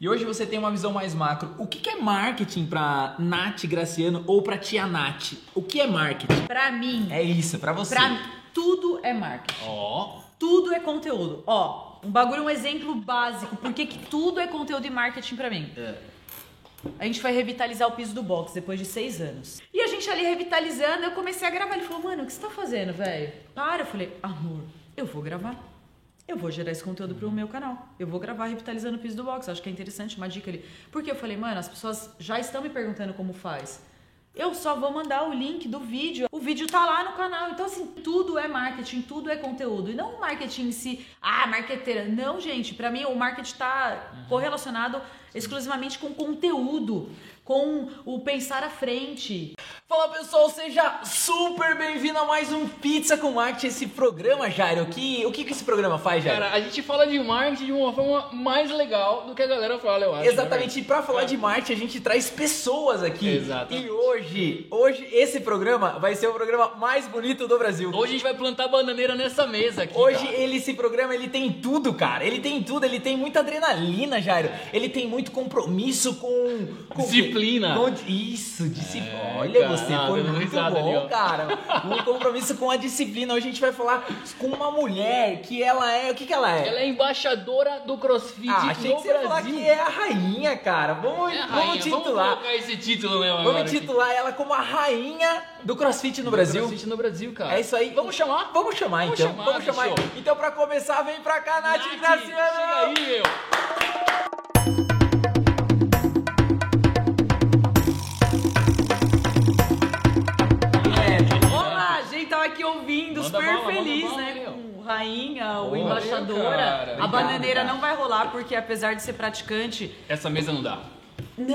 E hoje você tem uma visão mais macro. O que que é marketing pra Nath Graciano ou pra tia Nath? O que é marketing? Pra mim, É isso, pra você. pra mim, tudo é marketing. Ó, Tudo é conteúdo. Ó, um bagulho, um exemplo básico. Por que, que tudo é conteúdo e marketing pra mim? A gente foi revitalizar o piso do box depois de seis anos. E a gente ali revitalizando, eu comecei a gravar. Ele falou, mano, o que você tá fazendo, velho? Para. Eu falei, amor, eu vou gravar. Eu vou gerar esse conteúdo pro meu canal. Eu vou gravar revitalizando o piso do box. Acho que é interessante, uma dica ali. Porque eu falei, mano, as pessoas já estão me perguntando como faz. Eu só vou mandar o link do vídeo. O vídeo tá lá no canal. Então, assim, tudo é marketing, tudo é conteúdo. E não o marketing em si, ah, marqueteira. Não, gente. Pra mim, o marketing tá correlacionado exclusivamente com conteúdo, com o pensar à frente. Fala pessoal, seja super bem-vindo a mais um Pizza com Marketing, esse programa, Jairo. Que, o que, que esse programa faz, Jairo? cara, a gente fala de marketing de uma forma mais legal do que a galera fala, eu acho. né, Exatamente, e pra falar de marketing, a gente traz pessoas aqui. Exatamente. E hoje, hoje esse programa vai ser o programa mais bonito do Brasil. Hoje a gente vai plantar bananeira nessa mesa aqui. Hoje cara. ele, esse programa, ele tem tudo, cara. Ele tem tudo, ele tem muita adrenalina, Jairo. Ele tem muito compromisso com... com Disciplina. Com, isso, disciplina. É, Olha, cara, você foi muito bom, ali, cara. Um compromisso com a disciplina. Hoje a gente vai falar com uma mulher que ela é... O que que ela é? Ela é embaixadora do CrossFit Ah, achei no que você ia falar Brasil. que é a rainha, cara. Vamos, É a vamos rainha. titular. Vamos colocar esse título mesmo Vamos agora aqui. titular ela como a rainha do crossfit no Do Brasil. CrossFit no Brasil, cara. É isso aí. Vamos chamar? Vamos chamar Vamos então. chamar, Vamos chamar. bicho. Então, pra começar, vem pra cá, Nath, Nath, Graciano. Chega aí, meu. Super feliz, né? Com rainha ou embaixadora. cara. a bananeira não vai rolar, porque apesar de ser praticante, Essa mesa não dá.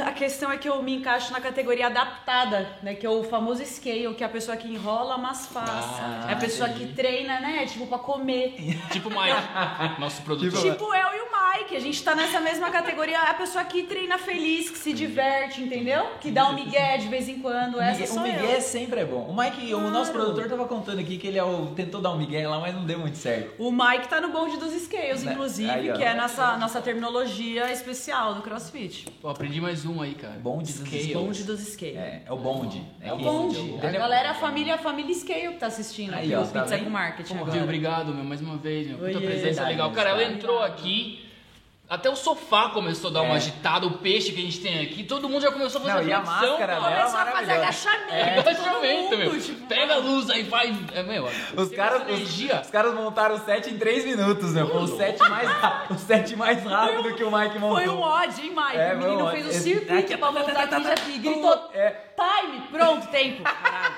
A questão é que eu me encaixo na categoria adaptada, né? Que é o famoso scale, que é a pessoa que enrola, mas faz. Ah, é a pessoa entendi. que treina, né? Tipo, pra comer. Tipo o Mike, nosso produtor. Tipo eu e o Mike, a gente tá nessa mesma categoria. A pessoa que treina feliz, que se diverte, entendeu? Que dá um migué de vez em quando. Essa o Miguel eu. é sempre é bom. O Mike, o nosso Claro. produtor tava contando aqui que ele é o- tentou dar um Miguel lá, mas não deu muito certo. O Mike tá no bonde dos scales, Né? inclusive, Aí, que é nossa, nossa terminologia especial do CrossFit. Pô, aprendi mais um aí, cara. Bonde dos Scale. Bonde dos scales. É, é o bonde. É o que- bonde. A Entendeu? galera, a família, a família Scale que tá assistindo Aí, aqui, ó, o tá Pizza vendo? com Marketing agora. obrigado, meu, mais uma vez, meu. Puta Oiê. presença Verdade, legal. Cara, ela entrou aqui, até o sofá começou a dar uma É. agitada, o peixe que a gente tem aqui, todo mundo já começou a fazer Não, e a máscara cara. dela Começou a fazer agachamento. É, todo agachamento, mundo, meu. tipo, Pega a luz aí, faz. É, meu, Os tem caras, essa os, energia. os caras montaram o set em 3 minutos, meu. Foi o set mais, ra- o set mais rápido que o Mike montou. Foi um odd, hein, Mike? É, o menino foi um fez o odd. circuito Aqui, pra montar aqui, já aqui, gritou É. time, pronto, tempo. Caralho.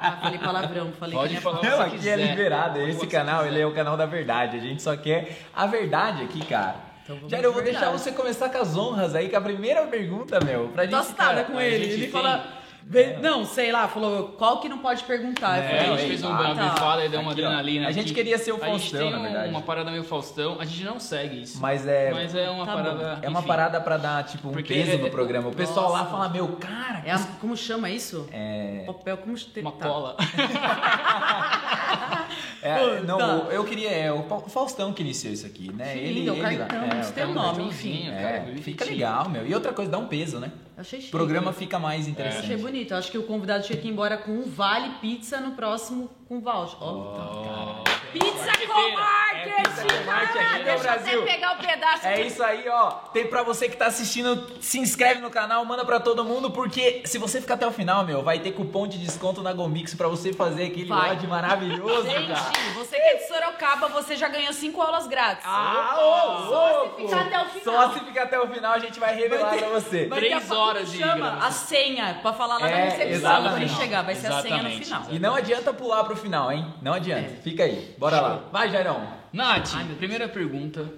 Ah, falei palavrão, falei Pode que é falar. Não, aqui é quiser. liberado. Pode Esse canal, ele é o canal da verdade. A gente só quer a verdade aqui, cara. Então vamos Jair, eu vou de deixar verdade. você começar com as honras aí, com a primeira pergunta, meu. Pra gente, Tostada cara, com ele. Ele tem- fala. "Vê- Não, sei lá, falou qual que não pode perguntar. Eu É, falei, a gente fez um ah, tá. bifada e deu uma Aqui, ó. adrenalina. A gente aqui. queria ser o A gente Faustão, tem na verdade. uma parada meio Faustão, a gente não segue isso. Mas é. Mas é uma Tá bom. parada. É uma enfim. parada pra dar, tipo, um Porque peso é- no programa. O pessoal lá Nossa. fala, meu, cara. É a- como chama isso? É. Papel, como Uma tá. cola. é, não, tá. eu queria. É o Faustão que iniciou isso aqui, né? Sim, ele, é ele é, isso o tem um nome, cartãozinho, enfim. cara, É, fica legal, meu. E outra coisa, dá um peso, né? Achei chique. O programa né? fica mais interessante. achei bonito. Acho que o convidado tinha que ir embora com um vale pizza no próximo com voucher. Ó. Pizza com marketing! É pizza com marketing aqui no Deixa eu Brasil. até pegar o pedaço É isso aí, ó. Tem pra você que tá assistindo, se inscreve no canal, manda pra todo mundo, porque se você ficar até o final, meu, vai ter cupom de desconto na Gomix pra você fazer aquele mod maravilhoso, cara. Gente, você que é de Sorocaba, você já ganhou 5 aulas grátis. Ah, ô, Só se louco. ficar até o final. Só se ficar até o final, a gente vai revelar Vai ter- pra você. Três horas de chama a senha pra falar lá É, na recepção exatamente. quando ele chegar. Vai ser a senha no Exatamente. final. E não adianta pular pro final, hein? Não adianta. É. Fica aí. Bora lá. Vai, Jairão. Nath, Ai, primeira pergunta.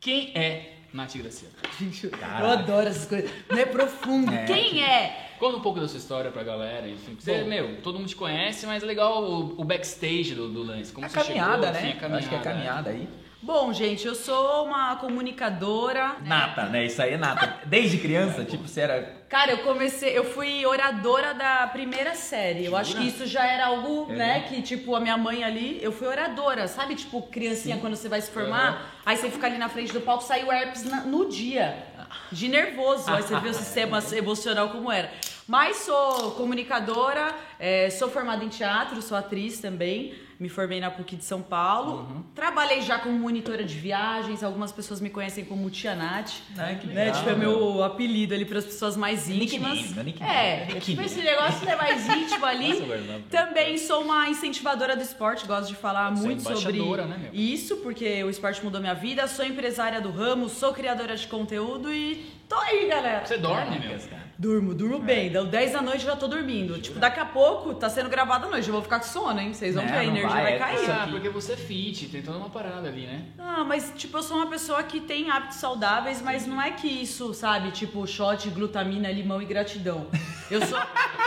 Quem é Nath Graciano? Gente, eu adoro essas coisas. Não é profundo. É. Quem é? Conta um pouco da sua história pra galera, enfim. Você, Bom. meu, todo mundo te conhece, mas é legal o, o backstage do, do lance. Como A você caminhada, chegou, né? enfim, a Eu Acho que é a caminhada. caminhada aí. Bom, gente, eu sou uma comunicadora. né? Nata, né? Isso aí é nata. Desde criança, tipo, você era. Cara, eu comecei, eu fui oradora da primeira série. Eu acho que isso já era algo, É. né, que tipo a minha mãe ali, eu fui oradora, sabe? Tipo, criancinha quando você vai se formar, aí você fica ali na frente do palco, sai o herpes na- no dia. De nervoso, aí você vê o sistema emocional como era. Mas sou comunicadora, é, sou formada em teatro, sou atriz também. Me formei na PUC de São Paulo. Uhum. Trabalhei já como monitora de viagens. Algumas pessoas me conhecem como Tia Nath. Que né? legal, Tipo, é meu apelido ali para as pessoas mais Nickname, íntimas. nickname. É, Nickname. tipo esse negócio é mais íntimo ali. Nossa. Também sou uma incentivadora do esporte, gosto de falar Você é muito sobre embaixadora, né, isso, porque o esporte mudou minha vida. Sou empresária do ramo, sou criadora de conteúdo e tô aí, galera. Você dorme, meu? Durmo, durmo bem. Deu 10 da noite já tô dormindo. Tipo, daqui a pouco tá sendo gravado à noite. Eu vou ficar com sono, hein? Vocês vão ver, a energia vai, vai, é cair. Ah, porque você é fit, tem toda uma parada ali, né? Ah, mas tipo, eu sou uma pessoa que tem hábitos saudáveis, mas não é que isso, sabe, tipo, shot, glutamina, limão e gratidão. Eu sou,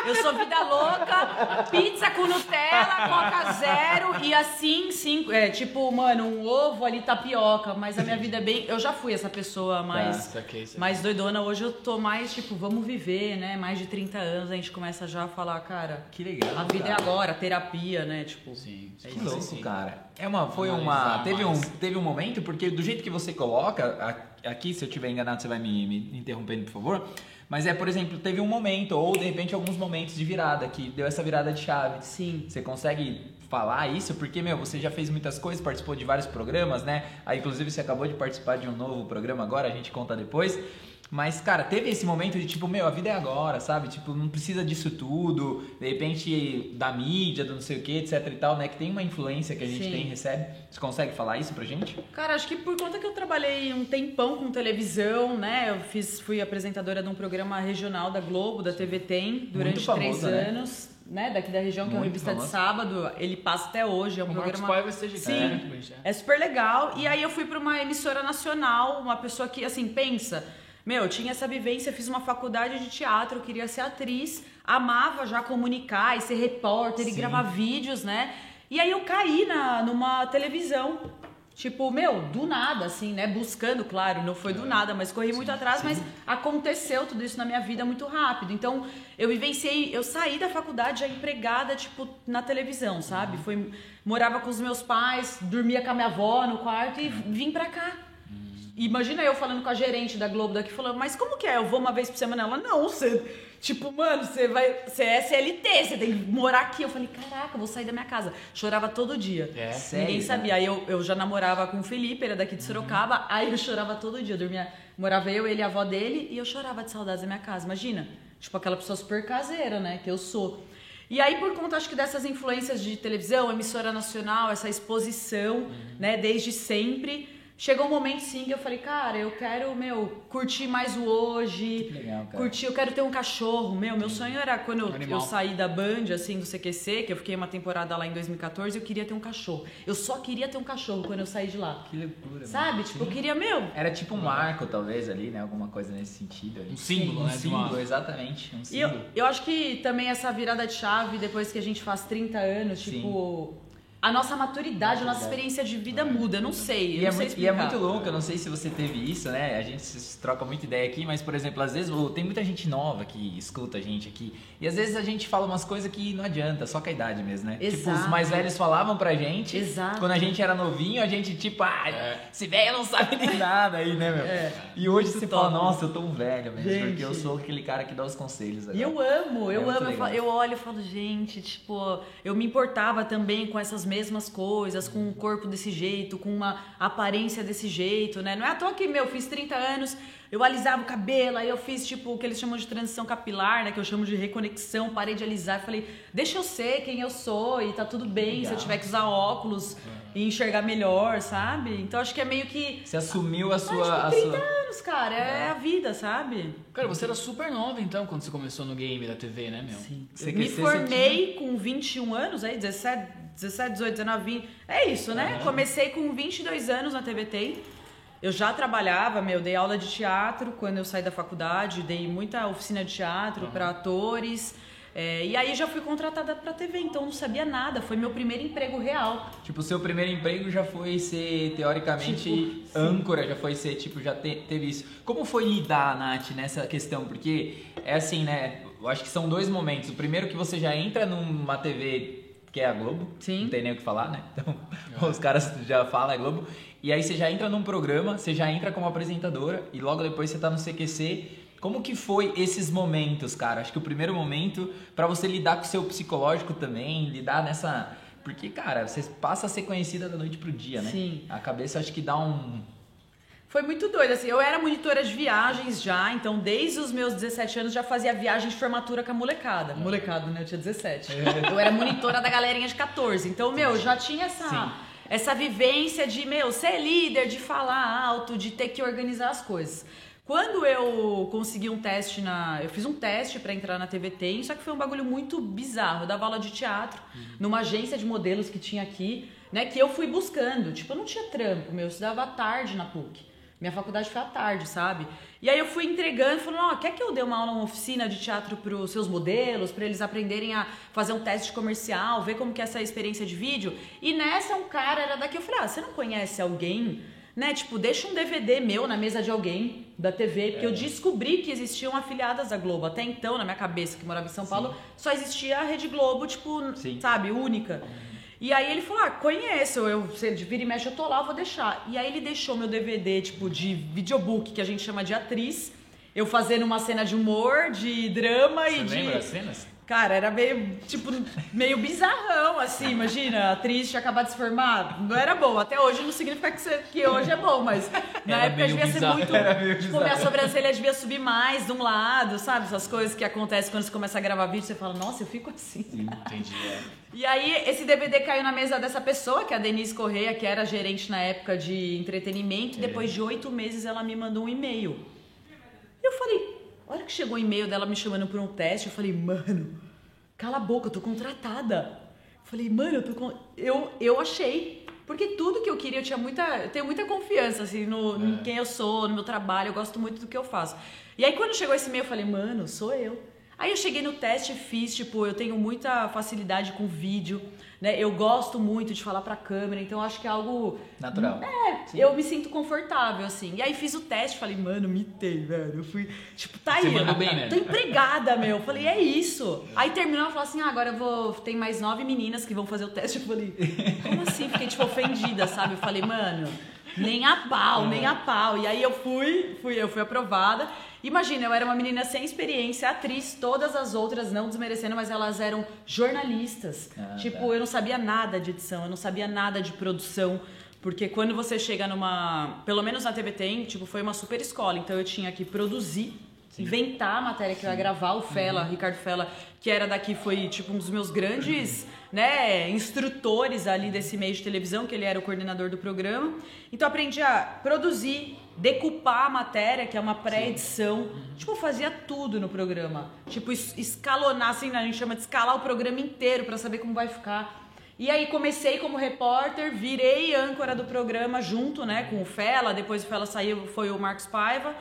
eu sou vida louca, pizza com Nutella, Coca Zero e assim, sim, é, tipo, mano, um ovo ali, tapioca, mas a minha vida é bem. Eu já fui essa pessoa mais, saquei. mais doidona. Hoje eu tô mais, tipo, vamos viver, né? Mais de 30 anos, a gente começa já a falar, cara, Que legal. a vida é cara. agora, terapia, né? Tipo. Sim, sim, Que louco, sim. cara. É uma, foi Analisar uma, teve um, teve um momento porque do jeito que você coloca aqui, se eu tiver enganado, você vai me, me interrompendo, por favor. Mas é, por exemplo, teve um momento ou de repente alguns momentos de virada que deu essa virada de chave. Sim. Você consegue falar isso? Porque, meu, você já fez muitas coisas, participou de vários programas, né? Aí, inclusive, você acabou de participar de um novo programa agora, a gente conta depois. Mas, cara, teve esse momento de tipo, meu, a vida é agora, sabe? Tipo, não precisa disso tudo, de repente da mídia, do não sei o que, etc e tal, né? Que tem uma influência que a gente Sim. tem, recebe. Você consegue falar isso pra gente? Cara, acho que por conta que eu trabalhei um tempão com televisão, né? Eu fiz, fui apresentadora de um programa regional da Globo, da TV Tem, durante famoso, três né? anos, né? Daqui da região, que é uma Muito revista de sábado. Ele passa até hoje, é um O Marcos programa. Paiva esteja aqui, Sim. né? É super legal. E aí eu fui pra uma emissora nacional, uma pessoa que, assim, pensa. Meu, eu tinha essa vivência, fiz uma faculdade de teatro, queria ser atriz, amava já comunicar e ser repórter e Sim. gravar vídeos, né? E aí eu caí na, numa televisão. Tipo, meu, do nada, assim, né? Buscando, claro, não foi do nada, mas corri muito atrás, mas aconteceu tudo isso na minha vida muito rápido. Então, eu vivenciei, eu saí da faculdade já empregada, tipo, na televisão, sabe? Foi, morava com os meus pais, dormia com a minha avó no quarto e vim pra cá. Imagina eu falando com a gerente da Globo daqui, falando, mas como que é? Eu vou uma vez por semana? Ela, não, você. Tipo, mano, você vai. Você é CLT, você tem que morar aqui. Eu falei, caraca, eu vou sair da minha casa. Chorava todo dia. É? Sério, Ninguém sabia. Aí eu, eu já namorava com o Felipe, ele é daqui de Sorocaba. Aí eu chorava todo dia. Eu dormia, morava eu, ele e a avó dele, e eu chorava de saudades da minha casa. Imagina? Tipo, aquela pessoa super caseira, né? Que eu sou. E aí, por conta, acho que dessas influências de televisão, emissora nacional, essa exposição, né, desde sempre, chegou um momento sim que eu falei, cara, eu quero, meu, curtir mais o hoje, Que legal, cara. curtir, eu quero ter um cachorro, meu, meu sonho era quando eu, eu saí da Band, assim, do CQC, que eu fiquei uma temporada lá em 2014, eu queria ter um cachorro. Eu só queria ter um cachorro quando eu saí de lá. Que loucura. Sabe? Tipo, eu queria, meu, Era tipo um marco, talvez, ali, né? Alguma coisa nesse sentido. Ali. Um símbolo, um né, símbolo, exatamente. Um E eu, símbolo. eu acho que também essa virada de chave, depois que a gente faz 30 anos, Sim. Tipo. A nossa maturidade, a nossa experiência de vida muda, não sei. Eu E é, sei muito, e é muito louco, eu não sei se você teve isso, né? A gente se troca muita ideia aqui, mas, por exemplo, às vezes tem muita gente nova que escuta a gente aqui. E às vezes a gente fala umas coisas que não adianta, só com a idade mesmo, né? Tipo, Exato. os mais velhos falavam pra gente. Exato. Quando a gente era novinho, a gente, tipo, ah, É. esse velho não sabe de nada aí, né, meu? É. E hoje Muito você top. fala, nossa, eu tô um velho mesmo, Gente. porque eu sou aquele cara que dá os conselhos. E eu agora. amo, É eu muito amo. Eu, legal. fa- eu olho e falo, gente, tipo, eu me importava também com essas mesmas coisas, com um corpo desse jeito, com uma aparência desse jeito, né? Não é à toa que, meu, eu fiz 30 anos, eu alisava o cabelo, aí eu fiz, tipo, o que eles chamam de transição capilar, né? Que eu chamo de reconexão, parei de alisar, falei, deixa eu ser quem eu sou e tá tudo bem se eu Legal. tiver que usar óculos e enxergar melhor, sabe? Então acho que é meio que. Você assumiu a Ah, sua. a tipo, 30 sua... anos, cara, é a vida, sabe? Cara, você era super nova então quando você começou no game da TV, né, meu? Sim. Você me formei com 21 anos, aí 17, 17, 18, 19, 20. É isso, né? Comecei com 22 anos na TVT. Eu já trabalhava, meu, dei aula de teatro quando eu saí da faculdade, dei muita oficina de teatro para atores. É, e aí já fui contratada pra TV, então não sabia nada. Foi meu primeiro emprego real. Tipo, o seu primeiro emprego já foi ser, teoricamente, Tipo, âncora, já foi ser, tipo, já te- teve isso. Como foi lidar, Nath, nessa questão? Porque é assim, né? Eu acho que são dois momentos. O primeiro que você já entra numa TV que é a Globo. Sim. Não tem nem o que falar, né? Então, os caras já falam, é Globo. E aí você já entra num programa, você já entra como apresentadora e logo depois você tá no CQC. Como que foi esses momentos, cara? Acho que o primeiro momento pra você lidar com o seu psicológico também, lidar nessa. Porque, cara, você passa a ser conhecida da noite pro dia, né? Sim. A cabeça acho que dá um. Foi muito doido, assim, eu era monitora de viagens já, então desde os meus 17 anos já fazia viagem de formatura com a molecada. Molecada, né? Eu tinha 17. Eu era monitora da galerinha de 14. Então, meu, já tinha essa, Sim. essa vivência de, meu, ser líder, de falar alto, de ter que organizar as coisas. Quando eu consegui um teste na. Eu fiz um teste pra entrar na TV Tem, só que foi um bagulho muito bizarro. Eu dava aula de teatro numa agência de modelos que tinha aqui, né? Que eu fui buscando. Tipo, eu não tinha trampo, meu. Eu estudava à tarde na PUC. Minha faculdade foi à tarde, sabe? E aí eu fui entregando, falando, ó, quer que eu dê uma aula, uma oficina de teatro pros seus modelos, pra eles aprenderem a fazer um teste comercial, ver como que é essa experiência de vídeo? E nessa um cara era daqui, eu falei, ah, você não conhece alguém, né? Tipo, deixa um DVD meu na mesa de alguém da TV, porque eu descobri que existiam afiliadas da Globo. Até então, na minha cabeça, que morava em São Paulo, só existia a Rede Globo, tipo, Sim. sabe, única. E aí ele falou, ah, conheço, eu, se ele vira e mexe, eu tô lá, eu vou deixar. E aí ele deixou meu DVD, tipo, de videobook, que a gente chama de atriz, eu fazendo uma cena de humor, de drama e Você de... lembra as cenas? Cara, era meio, tipo, meio bizarrão, assim, imagina, a atriz tinha acabado de se formar, não era bom. Até hoje não significa que, você- que hoje é bom, mas na Era época meio devia ser bizarro, muito. era meio tipo, minha sobrancelha devia subir mais de um lado, sabe? Essas coisas que acontecem quando você começa a gravar vídeo, você fala, nossa, eu fico assim. Entendi. É. E aí, esse DVD caiu na mesa dessa pessoa, que é a Denise Correia, que era gerente na época de entretenimento, e depois de oito meses ela me mandou um e-mail. E eu falei, a hora que chegou o e-mail dela me chamando por um teste, eu falei, mano, cala a boca, eu tô contratada. Eu falei, mano, eu tô com... eu, eu achei. Porque tudo que eu queria, eu tinha muita. Eu tenho muita confiança, assim, no, em quem eu sou, no meu trabalho, eu gosto muito do que eu faço. E aí, quando chegou esse e-mail, eu falei, mano, sou eu. Aí eu cheguei no teste e fiz, tipo, eu tenho muita facilidade com vídeo, né? Eu gosto muito de falar pra câmera, então acho que é algo. Natural. É, eu me sinto confortável, assim. E aí fiz o teste, falei, mano, mitei, velho. Eu fui, tipo, tá Você aí. mandou bem, né? Tô empregada, meu. Eu falei, é isso. Aí terminou, ela falou assim, ah, agora eu vou... Tem mais nove meninas que vão fazer o teste. Eu falei, como assim? Fiquei, tipo, ofendida, sabe? Eu falei, mano, nem a pau, nem a pau. E aí eu fui, fui eu fui aprovada. Imagina, eu era uma menina sem experiência, atriz, todas as outras, não desmerecendo, mas elas eram jornalistas. Ah, tipo, tá. eu não sabia nada de edição, eu não sabia nada de produção. Porque quando você chega numa. Pelo menos na TV tem, tipo, foi uma super escola. Então eu tinha que produzir, inventar a matéria que eu ia gravar. O Fela, Ricardo Fela, que era daqui, foi tipo um dos meus grandes né, instrutores ali desse meio de televisão, que ele era o coordenador do programa. Então aprendi a produzir, decupar a matéria, que é uma pré-edição. Tipo, eu fazia tudo no programa. Tipo, es- escalonar, assim, a gente chama de escalar o programa inteiro pra saber como vai ficar. E aí comecei como repórter, virei âncora do programa junto, né, com o Fela, depois o Fela saiu, foi o Marcos Paiva.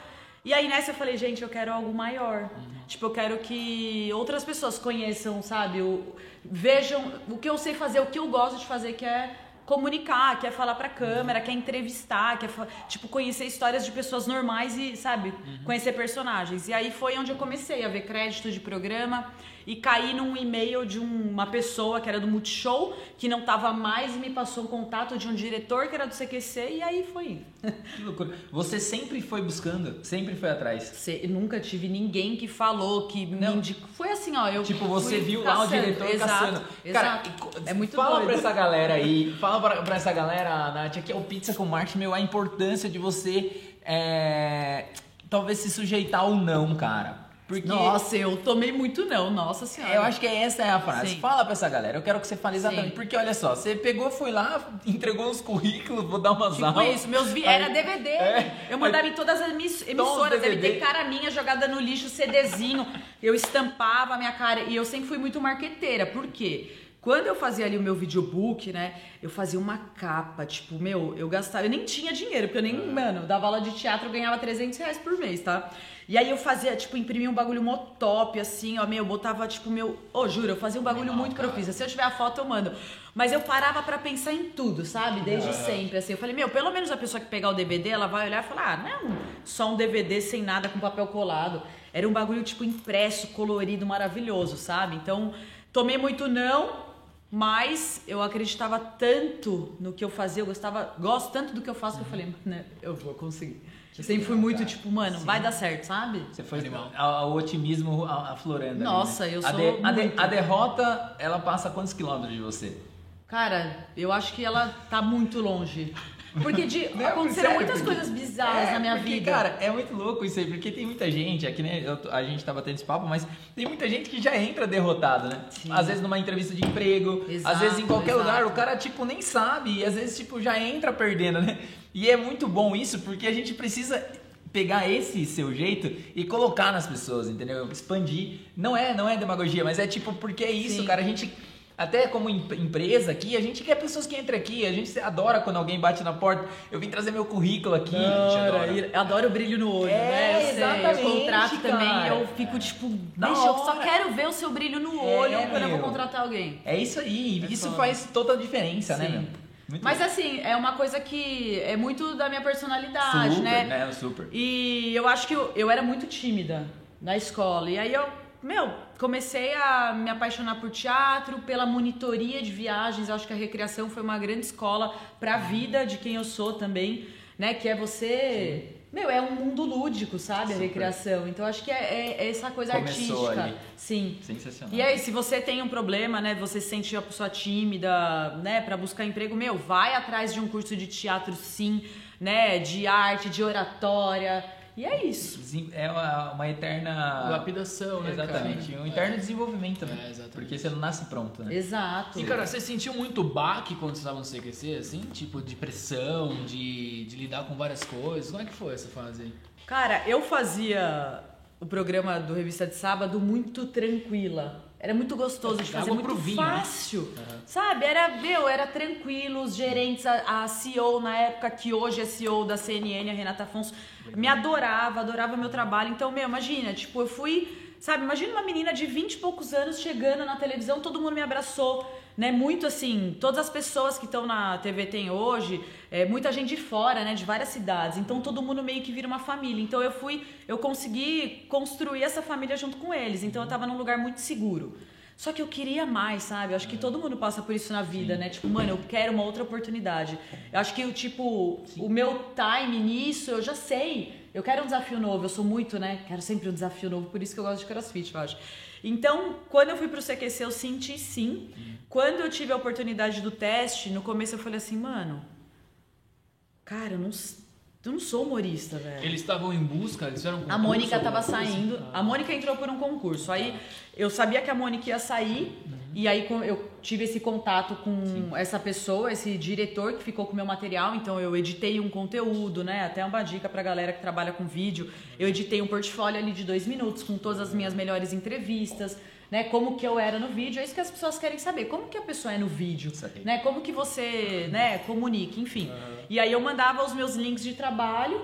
E aí nessa eu falei, gente, eu quero algo maior. Tipo, eu quero que outras pessoas conheçam, sabe, o, vejam o que eu sei fazer, o que eu gosto de fazer, que é comunicar, quer falar pra câmera, quer entrevistar, quer fa- tipo conhecer histórias de pessoas normais e, sabe, conhecer personagens. E aí foi onde eu comecei a ver crédito de programa e caí num e-mail de um- uma pessoa que era do Multishow, que não tava mais e me passou um contato de um diretor que era do CQC e aí foi indo. Que loucura. Você sempre foi buscando, sempre foi atrás. Cê- nunca tive ninguém que falou, que me Não. indicou. Foi assim, ó, eu Tipo, você viu lá o caçando. diretor exato, caçando. Cara, Exato. co- é muito fala doido. pra essa galera aí, fala pra, pra essa galera, Nath, aqui é o Pizza com Marte, meu, a importância de você é, talvez se sujeitar ou não, cara. Porque Nossa, eu tomei muito não, nossa senhora. eu acho que essa é a frase. Sim. Fala pra essa galera, eu quero que você fale exatamente. Sim. Porque olha só, você pegou, foi lá, entregou uns currículos, vou dar umas Tipo aulas. isso, meus vi... Aí- era DVD. É. Eu mandava em todas as emiss- emissoras, deve ter cara minha jogada no lixo, CDzinho. Eu estampava a minha cara e eu sempre fui muito marqueteira. Por quê? Quando eu fazia ali o meu videobook, né? Eu fazia uma capa, tipo, meu, eu gastava. Eu nem tinha dinheiro, porque eu nem, mano, eu dava aula de teatro, eu ganhava 300 reais por mês, tá? E aí eu fazia, tipo, imprimia um bagulho mó top, assim, ó, meu, eu botava, tipo, meu. Ô, oh, juro, eu fazia um bagulho muito profissa. Se eu tiver a foto, eu mando. Mas eu parava para pensar em tudo, sabe? Desde sempre, assim. Eu falei, meu, pelo menos a pessoa que pegar o DVD, ela vai olhar e falar, ah, não, só um DVD sem nada, com papel colado. Era um bagulho, tipo, impresso, colorido, maravilhoso, sabe? Então, tomei muito não, mas eu acreditava tanto no que eu fazia, eu gostava, gosto tanto do que eu faço que eu falei, né, eu vou conseguir. Eu sempre fui muito tipo, mano, Sim. vai dar certo, sabe? Você foi animal. O otimismo aflorando. Nossa, ali, né? eu sou. A, de, a, de, a, derrota, ela passa quantos quilômetros de você? Cara, eu acho que ela tá muito longe. Porque de, Não, aconteceram sério, muitas porque, coisas bizarras é, na minha porque, vida. Cara, é muito louco isso aí, porque tem muita gente, aqui né, eu, a gente tava tendo esse papo, mas tem muita gente que já entra derrotado, né? Sim. Às vezes numa entrevista de emprego, exato, às vezes em qualquer exato. lugar, o cara tipo nem sabe, e às vezes tipo já entra perdendo, né? E é muito bom isso, porque a gente precisa pegar esse seu jeito e colocar nas pessoas, entendeu? Expandir. Não é, não é demagogia, mas é tipo porque é isso, Sim. cara, a gente até como empresa aqui, a gente quer pessoas que entrem aqui, a gente adora quando alguém bate na porta. Eu vim trazer meu currículo aqui. Adora, adora. adoro o brilho no olho, é, né? Eu exatamente. Sei, eu contrato cara. também, eu fico tipo, deixa, eu só quero ver o seu brilho no olho é, quando meu. eu vou contratar alguém. É isso aí, é isso faz toda a diferença, né, Sim. né, meu? Muito Mas assim, é uma coisa que é muito da minha personalidade, super, né? né? Super. E eu acho que eu, eu era muito tímida na escola. E aí eu, meu, comecei a me apaixonar por teatro, pela monitoria de viagens. Eu acho que a recreação foi uma grande escola para a vida de quem eu sou também, né? Que é você Sim meu, é um mundo lúdico, sabe? Super. A recreação. Então acho que é, é, é essa coisa Começou artística. Ali. Sim. Sensacional. E aí, se você tem um problema, né? Você se sente uma pessoa tímida, né? Para buscar emprego, meu, vai atrás de um curso de teatro, sim, né? De arte, de oratória. E é isso. É uma, uma eterna. Lapidação, né? Exatamente. Cara? Um eterno é. desenvolvimento, né? É, Porque você não nasce pronto, né? Exato. E, cara, você sentiu muito baque quando você estava no CQC, assim? Tipo, de pressão, de, de lidar com várias coisas? Como é que foi essa fase aí? Cara, eu fazia o programa do Revista de Sábado muito tranquila. Era muito gostoso de fazer, muito vinho, né? fácil. Né? Sabe? Era, meu, era tranquilo. Os gerentes, a, a, CEO na época, que hoje é CEO da CNN, a Renata Afonso, me adorava, adorava meu trabalho. Então, meu, imagina, tipo, eu fui. Sabe, imagina uma menina de 20 e poucos anos chegando na televisão, todo mundo me abraçou né? Muito assim, todas as pessoas que estão na TV tem hoje, é, muita gente de fora, né? De várias cidades. Então todo mundo meio que vira uma família. Então eu fui, eu consegui construir essa família junto com eles. Então eu estava num lugar muito seguro. Só que eu queria mais, sabe? Eu acho que todo mundo passa por isso na vida, Sim. né? Tipo, mano, eu quero uma outra oportunidade. Eu acho que, tipo, Sim. o meu time nisso, eu já sei. Eu quero um desafio novo, eu sou muito, né? Quero sempre um desafio novo, por isso que eu gosto de crossfit, eu acho. Então, quando eu fui pro CQC, eu senti sim. Quando eu tive a oportunidade do teste, no começo eu falei assim, mano, cara, eu não, eu não sou humorista, velho. Eles estavam em busca, eles fizeram um concurso, A Mônica tava saindo, a Mônica entrou por um concurso. Aí eu sabia que a Mônica ia sair, uhum. e aí eu tive esse contato com Sim. essa pessoa, esse diretor que ficou com o meu material, então eu editei um conteúdo, né? Até uma dica pra galera que trabalha com vídeo. Eu editei um portfólio ali de dois minutos com todas as minhas melhores entrevistas. Né, como que eu era no vídeo, é isso que as pessoas querem saber. Como que a pessoa é no vídeo, né? Como que você, né, comunica, enfim. Uhum. E aí eu mandava os meus links de trabalho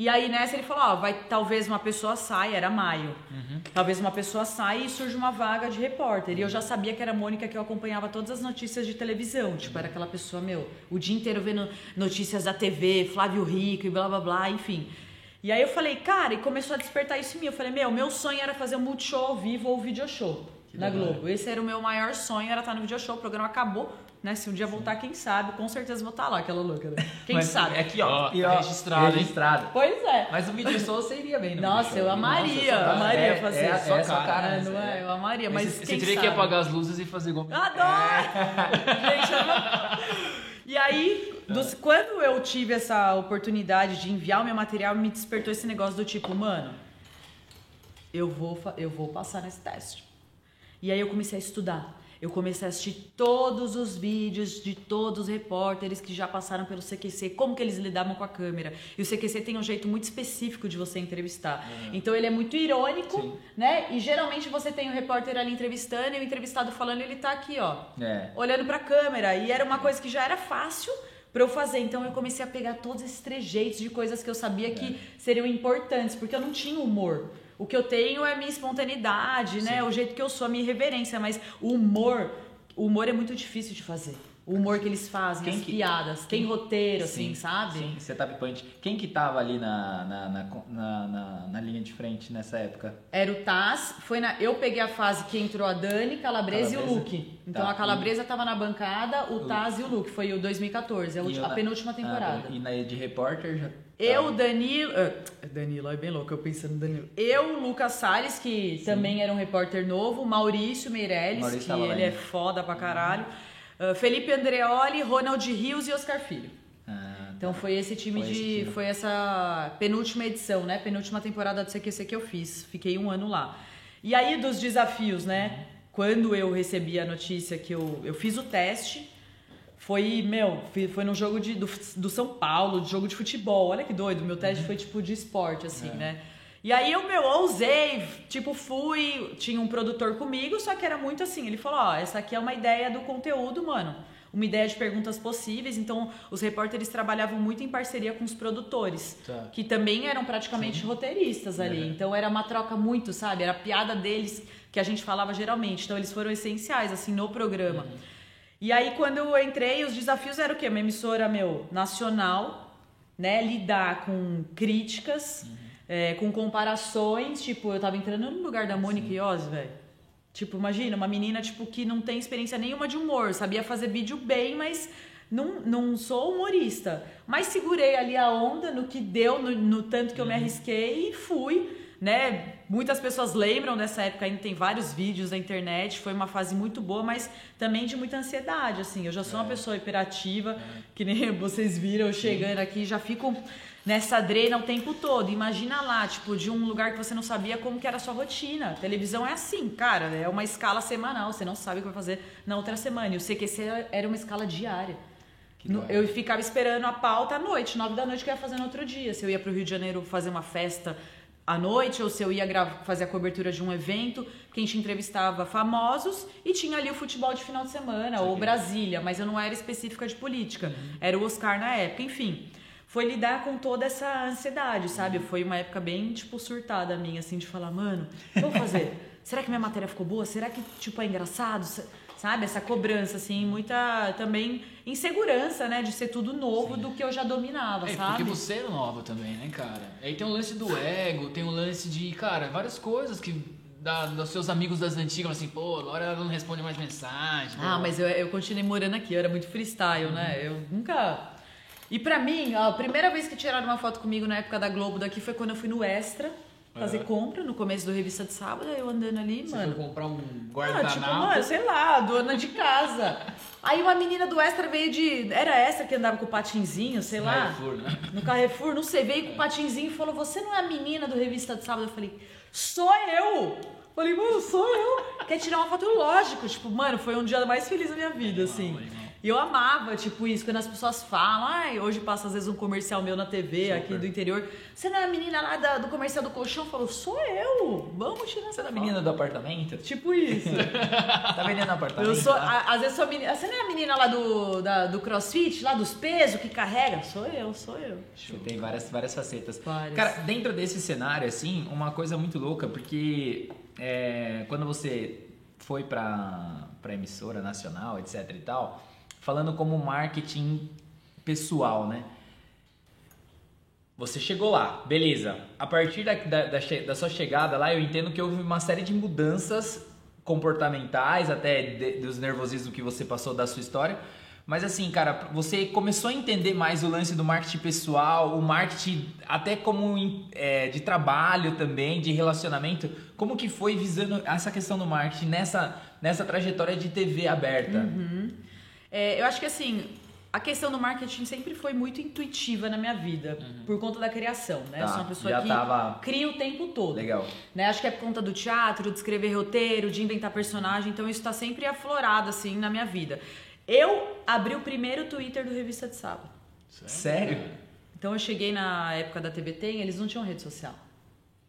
e aí nessa ele falou, ó, vai talvez uma pessoa saia, era maio. Uhum. Talvez uma pessoa saia e surja uma vaga de repórter. E eu já sabia que era a Mônica que eu acompanhava todas as notícias de televisão. Tipo, era aquela pessoa, meu, o dia inteiro vendo notícias da TV, Flávio Rico e blá blá blá, enfim. E aí eu falei, cara, e começou a despertar isso em mim. Eu falei, meu, meu sonho era fazer um multishow ao vivo ou video show que na legal. Globo. Esse era o meu maior sonho, era estar no video show. O programa acabou, né? Se um dia voltar, quem sabe, com certeza vou estar lá, aquela louca, né? Quem Mas, sabe? É aqui, ó. E, ó registrado. registrado. Pois é. Mas o video show você iria bem no Nossa, eu amaria. Nossa, amaria é, fazer. É, é cara, cara é, não é? Eu amaria, mas, mas quem Você teria sabe? que apagar as luzes e fazer igual... Adoro! É. Gente, eu E aí, dos, quando eu tive essa oportunidade de enviar o meu material, me despertou esse negócio do tipo, mano, eu vou, eu vou passar nesse teste. E aí eu comecei a estudar. Eu comecei a assistir todos os vídeos de todos os repórteres que já passaram pelo CQC, como que eles lidavam com a câmera. E o CQC tem um jeito muito específico de você entrevistar. Então ele é muito irônico, Sim. né? E geralmente você tem o repórter ali entrevistando e o entrevistado falando, ele tá aqui, ó, É. olhando pra câmera. E era uma coisa que já era fácil pra eu fazer. Então eu comecei a pegar todos esses trejeitos de coisas que eu sabia que seriam importantes, porque eu não tinha humor. O que eu tenho é a minha espontaneidade, né? O jeito que eu sou, a minha irreverência. Mas o humor, o humor é muito difícil de fazer. O humor que eles fazem, Quem as que- piadas, tem roteiro, assim, Sim, sabe? Sim, setup punch. Quem que tava ali na, na, na, na, na- linha de frente nessa época? Era o Taz, foi na, eu peguei a fase que entrou a Dani, Calabresa, e o Calabresa. Luke. Então Tá, a Calabresa tava na bancada, o O- Taz e o Luke. Foi o 2014, a, eu a penúltima temporada. Ah, e na de repórter já. Eu, Danilo. ah, Danilo, é bem louco, eu pensando no Danilo. Eu, Lucas Salles, que também era um repórter novo, Maurício Meirelles, Maurício que ele é foda pra caralho. ah, Felipe Andreoli, Ronald Rios e Oscar Filho. Ah, Então foi esse time Foi esse de. time. Foi essa penúltima edição, né? Penúltima temporada do CQC que eu fiz. Fiquei um ano lá. E aí dos desafios, né? Quando eu recebi a notícia que eu, eu fiz o teste, foi, meu, foi num jogo de, do, do São Paulo, de jogo de futebol. Olha que doido, meu teste foi tipo de esporte, assim, né? E aí eu, meu, ousei, tipo, fui, tinha um produtor comigo, só que era muito assim, ele falou, ó, essa aqui é uma ideia do conteúdo, mano. Uma ideia de perguntas possíveis, então os repórteres trabalhavam muito em parceria com os produtores, Tá. que também eram praticamente roteiristas ali. Então era uma troca muito, sabe? Era a piada deles que a gente falava geralmente. Então eles foram essenciais, assim, no programa. E aí, quando eu entrei, os desafios eram o quê? Uma emissora, meu, nacional, né? Lidar com críticas, é, com comparações. Tipo, eu tava entrando no lugar da Mônica Iose, velho. Tipo, imagina, uma menina, tipo, que não tem experiência nenhuma de humor. Sabia fazer vídeo bem, mas não, não sou humorista. Mas segurei ali a onda no que deu, no, no tanto que eu me arrisquei e fui, né? Muitas pessoas lembram dessa época, ainda tem vários vídeos na internet. Foi uma fase muito boa, mas também de muita ansiedade, assim. Eu já sou uma pessoa hiperativa, que nem vocês viram chegando aqui, já fico nessa drena o tempo todo. Imagina lá, tipo, de um lugar que você não sabia como que era a sua rotina. televisão é assim, cara, é uma escala semanal, você não sabe o que vai fazer na outra semana. E o CQC era uma escala diária. No- eu ficava esperando a pauta à noite, nove da noite que eu ia fazer no outro dia. Se eu ia pro Rio de Janeiro fazer uma festa à noite, ou se eu ia fazer a cobertura de um evento, que a gente entrevistava famosos e tinha ali o futebol de final de semana, ou Brasília, mas eu não era específica de política. Era o Oscar na época, enfim. Foi lidar com toda essa ansiedade, sabe? Foi uma época bem, tipo, surtada minha, assim, de falar, mano, o que eu vou fazer? Será que minha matéria ficou boa? Será que, tipo, é engraçado? Sabe? Essa cobrança, assim, muita também insegurança, né? De ser tudo novo do que eu já dominava, É, sabe? porque você é nova também, né, cara? Aí tem o lance do ego, tem o lance de, cara, várias coisas que da, dos seus amigos das antigas, assim, pô, agora ela não responde mais mensagem. Ah, mas eu, eu continuei morando aqui, eu era muito freestyle, né? Eu nunca. E pra mim, a primeira vez que tiraram uma foto comigo na época da Globo daqui foi quando eu fui no Extra fazer compra, no começo do Revista de Sábado, eu andando ali, Você mano. foi comprar um Ah, tipo, guardanapo. mano, sei lá, dona de casa. Aí uma menina do Extra veio de. Era essa que andava com o patinzinho, sei lá. Carrefour, né? No Carrefour, não sei, veio com o patinzinho e falou: Você não é a menina do Revista de Sábado? Eu falei: Sou eu! Falei, mano, sou eu. Quer tirar uma foto? Lógico. Tipo, mano, foi um dia mais feliz da minha vida, assim. E eu amava, tipo, isso, quando as pessoas falam, ai, hoje passa às vezes um comercial meu na TV aqui do interior. Você não é a menina lá da- do comercial do colchão? Eu falo, sou eu! Vamos tirar Você essa é a foto." menina do apartamento? Tipo isso. Tá vendendo apartamento? Eu sou, a- às vezes sou a menina. Você não é a menina lá do, da- do crossfit, lá dos pesos que carrega? Sou eu, sou eu. Você tem várias, várias facetas. Várias. Cara, dentro desse cenário, assim, uma coisa muito louca, porque é, quando você foi pra, pra emissora nacional, etc e tal, falando como marketing pessoal, né? Você chegou lá, beleza. A partir da, da, da da sua chegada lá, eu entendo que houve uma série de mudanças comportamentais, até de- dos nervosismos que você passou da sua história. Mas assim, cara, você começou a entender mais o lance do marketing pessoal, o marketing até como é, de trabalho também, de relacionamento. Como que foi visando essa questão do marketing nessa, nessa trajetória de TV aberta? É, eu acho que assim, A questão do marketing sempre foi muito intuitiva na minha vida, por conta da criação, né? Tá, Eu sou uma pessoa já que tava- cria o tempo todo. Legal. Né? Acho que é por conta do teatro, de escrever roteiro, de inventar personagem, então isso tá sempre aflorado assim na minha vida. Eu abri o primeiro Twitter do Revista de Sábado. Sério? Então eu cheguei na época da TVT e eles não tinham rede social.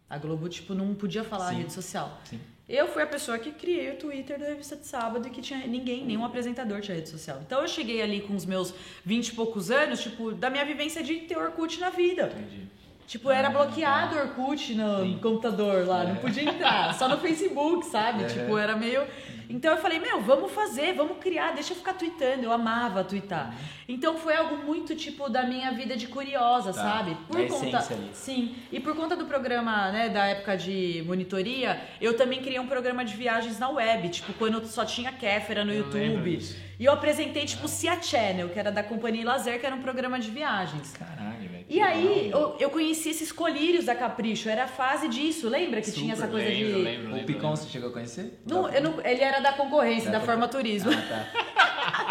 A Globo, tipo, não podia falar Sim. rede social. Sim. Eu fui a pessoa que criei o Twitter da revista de sábado e que tinha ninguém, nenhum apresentador tinha rede social. Então eu cheguei ali com os meus 20 e poucos anos, tipo, da minha vivência de ter Orkut na vida. Entendi. Tipo, era bloqueado o Orkut no Sim. computador lá, não podia entrar, só no Facebook, sabe? É. Tipo, era meio. Então eu falei, meu, vamos fazer, vamos criar, deixa eu ficar tweetando. Eu amava tweetar. Então foi algo muito, tipo, da minha vida de curiosa, Tá. sabe? Por A conta. ali. Sim. E por conta do programa, né, da época de monitoria, eu também criei um programa de viagens na web, tipo, quando só tinha Kéfera no Eu YouTube. E eu apresentei, tipo, Cia Channel, que era da Companhia Lazer, que era um programa de viagens. Caralho, velho. E aí, eu, eu conheci esses colírios da Capricho, era a fase disso, lembra que tinha essa Super, coisa lembro, de. lembro, O lembro, Picon lembro. você chegou a conhecer? Não, eu não- ele era da concorrência, da, Da Forma Turismo. Ah, tá.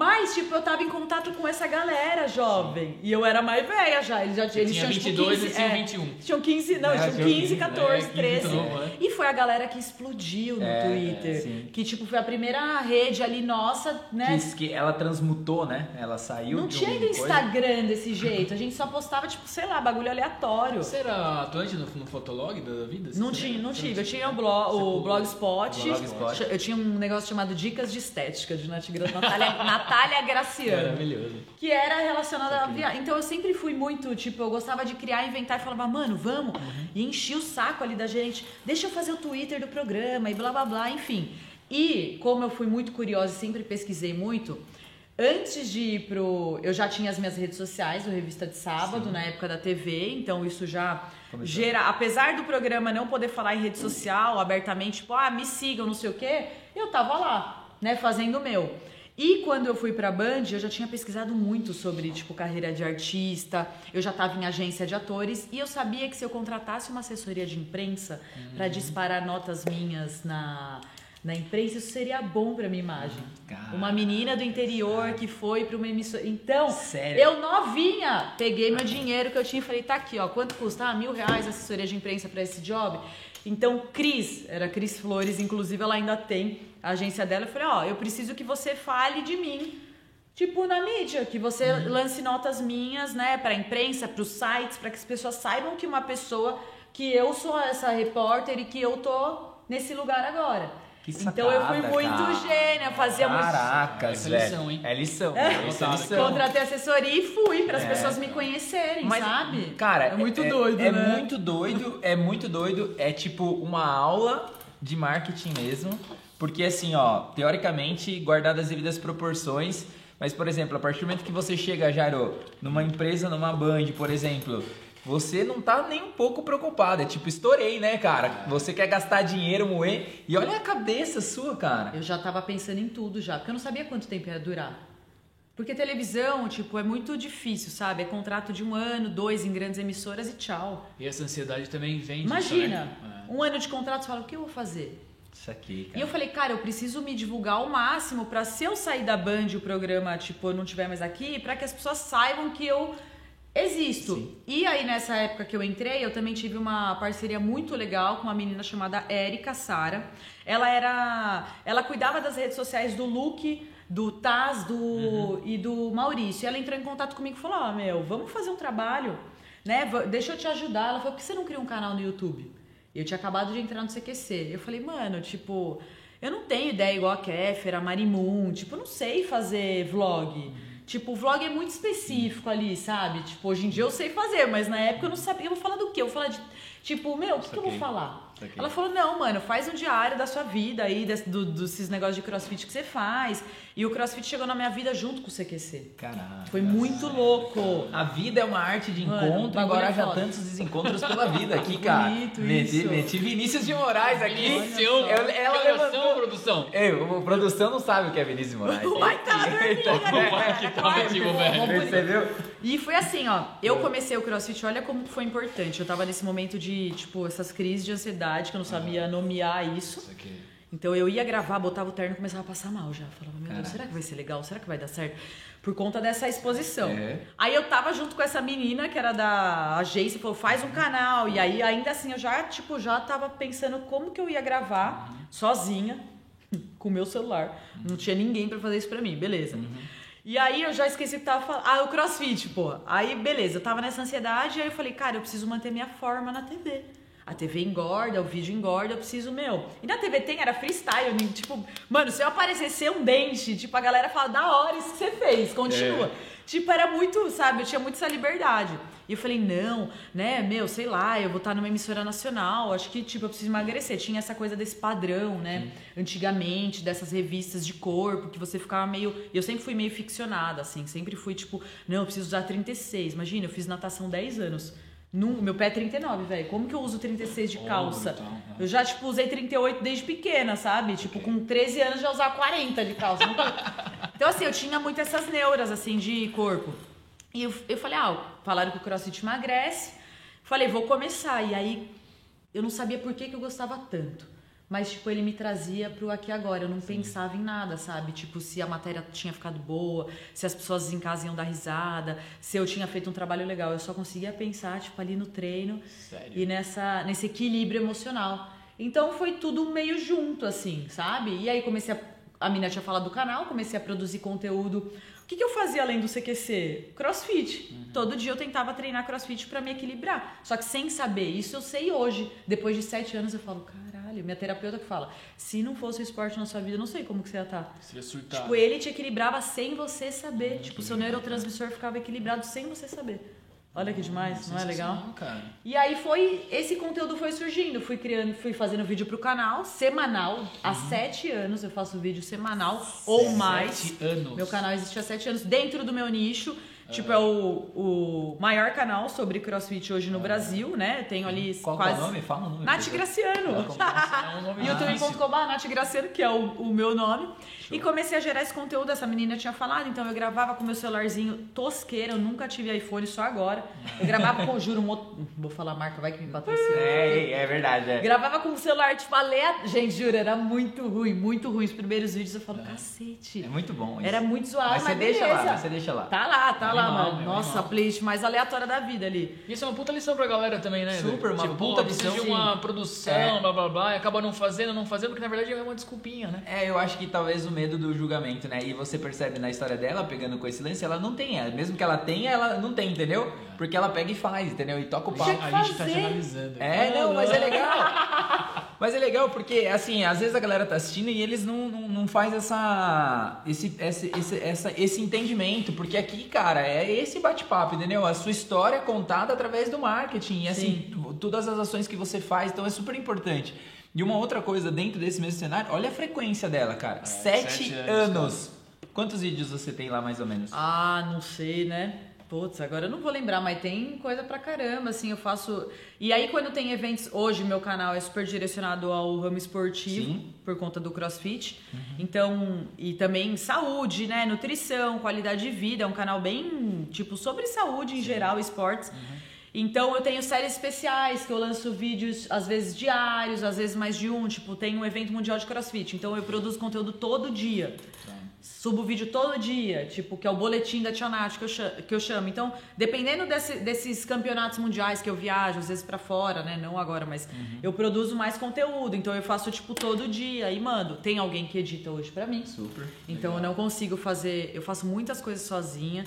Mas, tipo, eu tava em contato com essa galera jovem. E eu era mais velha já. Eles já eles tinha tinham, 22 tipo, e 15, tinha é, 21. Tinham 15, não, É, tinham tinham 15, 15, 14, é, 15 13. muito novo, né? E foi a galera que explodiu no É, Twitter. sim. Que, tipo, foi a primeira rede ali nossa, né? Que, que ela transmutou, né? Ela saiu Não de tinha ainda coisa- Instagram desse jeito. A gente só postava, tipo, sei lá, bagulho aleatório. Você era atuante no, no Fotolog da vida? Não tinha, não tive. Eu tinha o, blog, o Blogspot. Blogspot. Eu tinha um negócio chamado Dicas de Estética, de Nath Gra- Natália, Natália Graciano. Maravilhoso. Que era relacionado à viagem. Então eu sempre fui muito, tipo, eu gostava de criar, inventar e falava, mano, vamos. E enchia o saco ali da gente. Deixa eu fazer o Twitter do programa e blá blá blá, enfim. E como eu fui muito curiosa e sempre pesquisei muito, antes de ir pro. Eu já tinha as minhas redes sociais, o Revista de Sábado, na época da TV, então isso já Começou. gera. Apesar do programa não poder falar em rede social abertamente, tipo, ah, me sigam, não sei o quê, eu tava lá, né, fazendo o meu. E quando eu fui pra Band, eu já tinha pesquisado muito sobre, tipo, carreira de artista, eu já tava em agência de atores, e eu sabia que se eu contratasse uma assessoria de imprensa pra disparar notas minhas na, na imprensa, isso seria bom pra minha imagem. Cara. Uma menina do interior que foi pra uma emissora. Então, Sério? eu novinha, peguei meu dinheiro que eu tinha e falei, tá aqui, ó, quanto custa? Ah, mil reais a assessoria de imprensa pra esse job. Então, Cris, era Cris Flores, inclusive ela ainda tem a agência dela. Eu falei, ó, eu preciso que você fale de mim, tipo, na mídia, que você lance notas minhas, né, pra imprensa, pros sites, pra que as pessoas saibam que uma pessoa, que eu sou essa repórter e que eu tô nesse lugar agora. Que então eu fui sacada, muito cara. gênia, fazia muito. Caracas, é velho. lição, hein? É lição. É. É lição. Contratei assessoria e fui para as É. pessoas me conhecerem, Mas, sabe? Cara, é muito é, doido, é né? muito doido, é muito doido. É tipo uma aula de marketing mesmo. Porque assim, ó, teoricamente, guardadas as devidas proporções. Mas, por exemplo, a partir do momento que você chega, Jairo, numa empresa, numa Band, por exemplo, você não tá nem um pouco preocupado. É tipo, estourei, né, cara? Você quer gastar dinheiro, moer. E olha a cabeça sua, cara. Eu já tava pensando em tudo já, porque eu não sabia quanto tempo ia durar. Porque televisão, tipo, é muito difícil, sabe? É contrato de um ano, dois em grandes emissoras e tchau. E essa ansiedade também vem disso, Imagina, né? um ano de contrato, você fala, o que eu vou fazer? Isso aqui, cara. E eu falei, cara, eu preciso me divulgar ao máximo pra se eu sair da Band e o programa, tipo, eu não estiver mais aqui, pra que as pessoas saibam que eu existo. Sim. E aí, nessa época que eu entrei, eu também tive uma parceria muito legal com uma menina chamada Érica Sara. Ela era. Ela cuidava das redes sociais do Luke, do Taz do, e do Maurício. E ela entrou em contato comigo e falou: Ó, meu, vamos fazer um trabalho, né? Deixa eu te ajudar. Ela falou: por que você não cria um canal no YouTube? Eu tinha acabado de entrar no CQC. Eu falei, mano, tipo, eu não tenho ideia igual a Kéfera, a Marimun, tipo, eu não sei fazer vlog. Tipo, o vlog é muito específico ali, sabe? Tipo, hoje em dia eu sei fazer, mas na época eu não sabia. Eu vou falar do quê? Eu vou falar de. Tipo, meu, o que, que eu vou falar? Ela falou, não, mano, faz um diário da sua vida aí, des- do, desses negócios de crossfit que você faz. E o crossfit chegou na minha vida junto com o CQC. Caralho. Foi muito louco. A vida é uma arte de Mano, o encontro, embora é haja foda. tantos desencontros pela vida aqui, cara. Bonito meti, isso. meti Vinícius de Moraes aqui. Vinícius, ela que oração, levantou. produção. Ei, o produção não sabe o que é Vinícius de Moraes. Vai tá dormindo, Vai que tá velho. Percebeu? E foi assim, ó. Eu comecei o crossfit, olha como foi importante. Eu tava nesse momento de, tipo, essas crises de ansiedade, que eu não sabia nomear isso. Isso aqui. Então eu ia gravar, botava o terno e começava a passar mal já. Falava, meu Deus, será que vai ser legal? Será que vai dar certo? Por conta dessa exposição. É. Aí eu tava junto com essa menina que era da agência, falou, faz um canal. E aí, ainda assim, eu já, tipo, já tava pensando como que eu ia gravar sozinha, com o meu celular. Não tinha ninguém pra fazer isso pra mim, beleza. E aí eu já esqueci o que tava falando. Ah, o crossfit, pô. Aí, beleza, eu tava nessa ansiedade, aí eu falei, cara, eu preciso manter minha forma na TV. A TV engorda, o vídeo engorda, eu preciso, meu. E na TV tem, era freestyle, nem, tipo, mano, se eu aparecesse um dente, tipo, a galera fala, da hora isso que você fez, continua. Tipo, era muito, sabe, eu tinha muito essa liberdade. E eu falei, não, né, meu, sei lá, eu vou estar numa emissora nacional, acho que, tipo, eu preciso emagrecer. Tinha essa coisa desse padrão, né, antigamente, dessas revistas de corpo, que você ficava meio... Eu sempre fui meio ficcionada, assim, sempre fui, tipo, não, eu preciso usar 36. Imagina, eu fiz natação 10 anos. Num, meu pé é 39, velho. Como que eu uso 36 de Oh, calça? brutal, né? Eu já, tipo, usei 38 desde pequena, sabe? Tipo, com 13 anos já usava 40 de calça. Então, assim, eu tinha muito essas neuras, assim, de corpo. E eu, eu falei, ah, falaram que o crossfit emagrece. Falei, vou começar. E aí, eu não sabia por que, que eu gostava tanto. Mas, tipo, ele me trazia pro aqui agora. Eu não pensava em nada, sabe? Tipo, se a matéria tinha ficado boa, se as pessoas em casa iam dar risada, se eu tinha feito um trabalho legal. Eu só conseguia pensar, tipo, ali no treino Sério? e nessa, nesse equilíbrio emocional. Então foi tudo meio junto, assim, sabe? E aí comecei a. A mina tinha falado do canal, comecei a produzir conteúdo. O que, que eu fazia além do CQC? Crossfit. Todo dia eu tentava treinar crossfit pra me equilibrar. Só que sem saber. Isso eu sei hoje. Depois de sete anos eu falo, caralho, minha terapeuta que fala: se não fosse o esporte na sua vida, eu não sei como que você ia estar. Você ia surtar. Tipo, ele te equilibrava sem você saber. tipo, seu neurotransmissor ficava equilibrado sem você saber. Olha que demais, não é legal? Cara. E aí foi, esse conteúdo foi surgindo, fui criando, fui fazendo vídeo pro canal, semanal, há sete anos eu faço vídeo semanal ou mais. Sete anos. Meu canal existe há sete anos, dentro do meu nicho, tipo, é o, o maior canal sobre crossfit hoje no Brasil, né? Tenho ali Qual é quase... o nome? Fala o nome. Nath. Graciano. É um youtube.com.br Nath Graciano, que é o, o meu nome. E comecei a gerar esse conteúdo, essa menina tinha falado, então eu gravava com meu celularzinho tosqueira, eu nunca tive iPhone, só agora. Eu gravava com, juro, um outro, vou falar a marca, vai que me patrocina. É, é verdade, é. Gravava com o celular, tipo, aleatório. Gente, juro, era muito ruim, muito ruim. Os primeiros vídeos eu falo, cacete. É muito bom isso. Era muito zoado, Mas mas, você deixa lá, beleza. você deixa lá. Tá lá, tá lá, Animal, mano. meu, Nossa, animal. a playlist mais aleatória da vida ali. Isso é uma puta lição pra galera também, né? Super, uma tipo, puta precisa de uma produção, É. blá blá blá, e acaba não fazendo, não fazendo, porque na verdade é uma desculpinha, né? É, eu acho que talvez o medo do julgamento, né? E você percebe na história dela, pegando com esse lance, ela não tem. é, Mesmo que ela tenha, ela não tem, entendeu? Porque ela pega e faz, entendeu? E toca o pau. A gente tá generalizando. É, não, mas é legal. Mas é legal porque, assim, às vezes a galera tá assistindo e eles não, não, não faz essa, esse, esse, esse, essa, esse entendimento. Porque aqui, cara, é esse bate-papo, entendeu? A sua história é contada através do marketing. E, assim, todas as ações que você faz. Então, é super importante. E uma outra coisa dentro desse mesmo cenário, olha a frequência dela, cara. sete, sete anos, anos. Quantos vídeos você tem lá, mais ou menos? Ah, não sei, né? Putz, agora eu não vou lembrar, mas tem coisa pra caramba, assim, eu faço... E aí, quando tem eventos... Hoje, meu canal é super direcionado ao ramo esportivo, Sim. por conta do crossfit. Então, e também saúde, né? Nutrição, qualidade de vida. É um canal bem, tipo, sobre saúde em geral, esportes. Então, eu tenho séries especiais, que eu lanço vídeos, às vezes diários, às vezes mais de um. Tipo, tem um evento mundial de crossfit. Então, eu produzo conteúdo todo dia. Subo vídeo todo dia, tipo, que é o boletim da Tia Nath que eu chamo. Que eu chamo. Então, dependendo desse- desses campeonatos mundiais que eu viajo, às vezes pra fora, né? Não agora, mas eu produzo mais conteúdo. Então, eu faço, tipo, todo dia e mando. Tem alguém que edita hoje pra mim. Super. Então eu não consigo fazer, eu faço muitas coisas sozinha.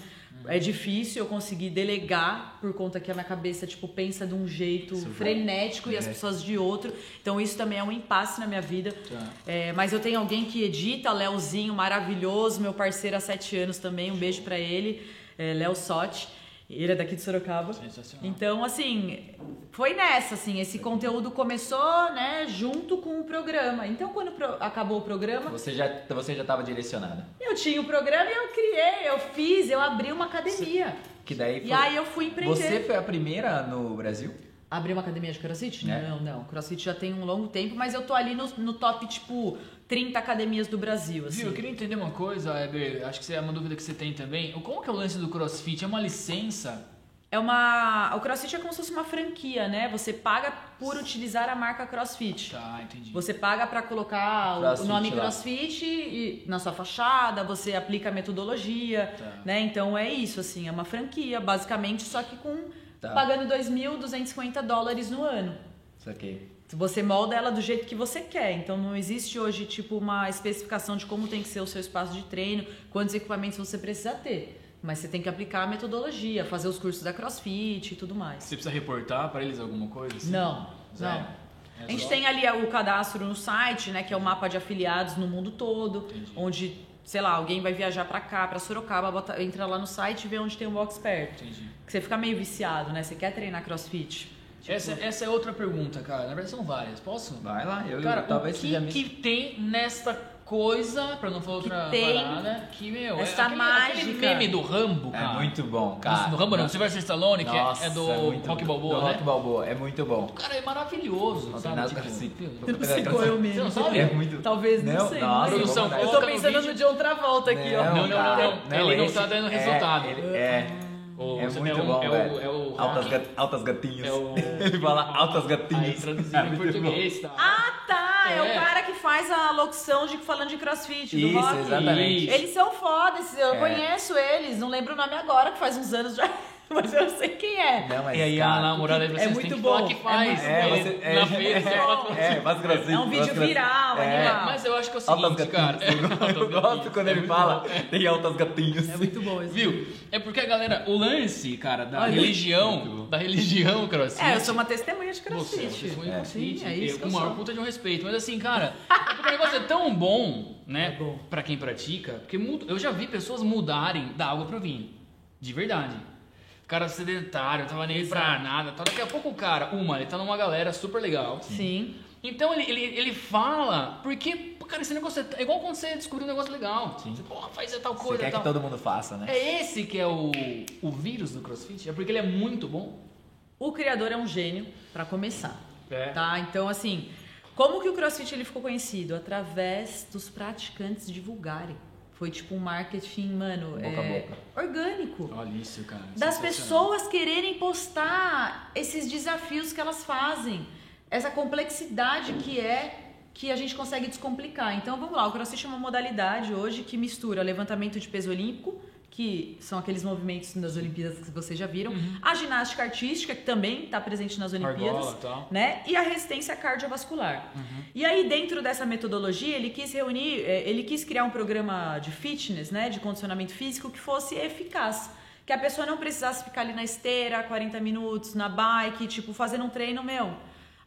É difícil eu conseguir delegar por conta que a minha cabeça tipo pensa de um jeito frenético e as pessoas de outro. Então isso também é um impasse na minha vida. É, mas eu tenho alguém que edita, Léozinho, maravilhoso, meu parceiro há sete anos também. Um beijo pra ele, é, Léo Sotti. Ele é daqui de Sorocaba. Sensacional. Então, assim, foi nessa, assim, esse conteúdo começou, né, junto com o programa. Então, quando pro- acabou o programa, Você já, você já tava direcionada. eu tinha o programa e eu criei, eu fiz, eu abri uma academia. Que daí foi... E aí eu fui empreender. Você foi a primeira no Brasil? Abri uma academia de crossfit? É. Não, não. Crossfit já tem um longo tempo, mas eu tô ali no, no top, tipo, 30 academias do Brasil, assim. Viu, eu queria entender uma coisa, Eber, acho que é uma dúvida que você tem também. Como que é o lance do crossfit? É uma licença? É uma. O CrossFit é como se fosse uma franquia, né? Você paga por utilizar a marca CrossFit. Tá, entendi. Você paga para colocar o- Crossfit o nome lá. CrossFit e- na sua fachada, você aplica a metodologia, Tá. né? Então é isso, assim, é uma franquia, basicamente, só que com Tá. pagando 2.250 dólares no ano. Saquei. Você molda ela do jeito que você quer. Então não existe hoje tipo uma especificação de como tem que ser o seu espaço de treino, quantos equipamentos você precisa ter. Mas você tem que aplicar a metodologia, fazer os cursos da CrossFit e tudo mais. Você precisa reportar pra eles alguma coisa? assim? Não, Zero. não. É A gente só- tem ali o cadastro no site, né, que é o mapa de afiliados no mundo todo, Entendi. onde, sei lá, alguém vai viajar pra cá, pra Sorocaba, bota- entra lá no site e vê onde tem um box perto. Entendi. Que você fica meio viciado, né? Você quer treinar CrossFit? Tipo, Essa, essa é outra pergunta, cara. Na verdade são várias. Posso? Vai lá, eu Cara, talvez o que, que tem nesta coisa, pra não falar Que outra tem parada, que, meu, essa é aquele, aquele mágica. meme do Rambo, É cara. muito bom, cara. Do Rambo não, Sylvester Stallone, que é- Nossa, é, do muito Rock. Balboa, do né? Rock Balboa, é muito bom. O cara é maravilhoso, Não sabe? nada Tipo, se- meu, Não sei qual é o meme. Você não sabe? É muito... Talvez, não, Não, sei. nossa, não. Produção, Eu tô no pensando vídeo. no John Travolta aqui, ó. Não, não, não, não. Ele não tá dando é, resultado. É, O- é muito é o- bom, é o- velho. é o altas, gat, altas gatinhas. É o... Ele fala altas gatinhas. Aí É em muito português, tá? Ah, tá! É. É. o cara que faz a locução de falando de crossfit, do Isso, rock. exatamente. Eles são fodas, eu É. conheço eles, não lembro o nome agora, que faz uns anos já, mas eu sei quem é. Não, mas, E aí cara, a namorada é dele vocês muito que bom, que é faz. muito É, Ele- você, é, na feira é, é, faz crossfit, É um vídeo viral, É. animal. Mas eu acho que é o Altas seguinte, cara. gatinhas. Eu gosto quando É ele fala, tem altas gatinhas. É muito bom esse Viu? É porque a galera, o lance, cara, da Olha. religião, da religião crossfit. É, eu sou uma testemunha de Você, é crossfit. uma É. Sim, é isso que com o maior puta de um respeito. Mas assim, cara, é o negócio é tão bom, né? É bom. Pra quem pratica, porque eu já vi pessoas mudarem da água pro vinho. De verdade. O cara sedentário, não tava nem pra nada. Tal. Daqui a pouco o cara, uma, ele tá numa galera super legal. Sim. Então ele, ele, ele fala, porque, cara, esse negócio é, é igual quando você descobriu um negócio legal. Sim. Você, porra, faz tal Você coisa quer tal. que todo mundo faça, né? É esse que é o, o vírus do crossfit? É porque ele é muito bom? O criador é um gênio, pra começar. É. Tá? Então, assim, como que o CrossFit ele ficou conhecido? Através dos praticantes divulgarem. Foi tipo um marketing, mano, Boca a é, boca. orgânico. Olha isso, cara. Das sensacional. pessoas quererem postar esses desafios que elas fazem. Essa complexidade que é que a gente consegue descomplicar. Então vamos lá, o CrossFit é uma modalidade hoje que mistura levantamento de peso olímpico, que são aqueles movimentos das Olimpíadas que vocês já viram, a ginástica artística, que também está presente nas Olimpíadas, Argola, tal. né? E a resistência cardiovascular. E aí, dentro dessa metodologia, ele quis reunir, eh, ele quis criar um programa de fitness, né? De condicionamento físico que fosse eficaz. Que a pessoa não precisasse ficar ali na esteira 40 minutos, na bike, tipo, fazendo um treino, meu.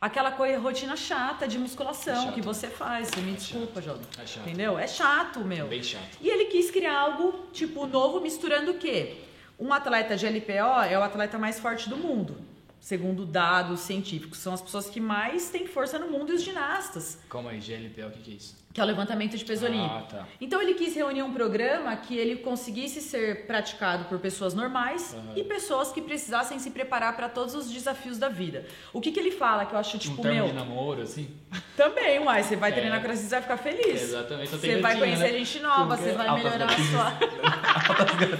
Aquela coisa, rotina chata de musculação É que você faz. Você me desculpa, Jovem. É chato. Entendeu? É chato, meu. Bem chato. E ele quis criar algo, tipo, novo, misturando o quê? Um atleta de LPO é o atleta mais forte do mundo, segundo dados científicos. São as pessoas que mais têm força no mundo e os ginastas, Calma aí, GLP, o que, que é isso? Que é o levantamento de peso Ah, olímpico. tá. Então ele quis reunir um programa que ele conseguisse ser praticado por pessoas normais Aham. e pessoas que precisassem se preparar para todos os desafios da vida. O que, que ele fala que eu acho, tipo, um termo meu, de namoro, assim? também, uai, você vai É. treinar com você vai ficar feliz. Exatamente, só tem Você vai conhecer né? gente nova, você vai Altas melhorar a sua.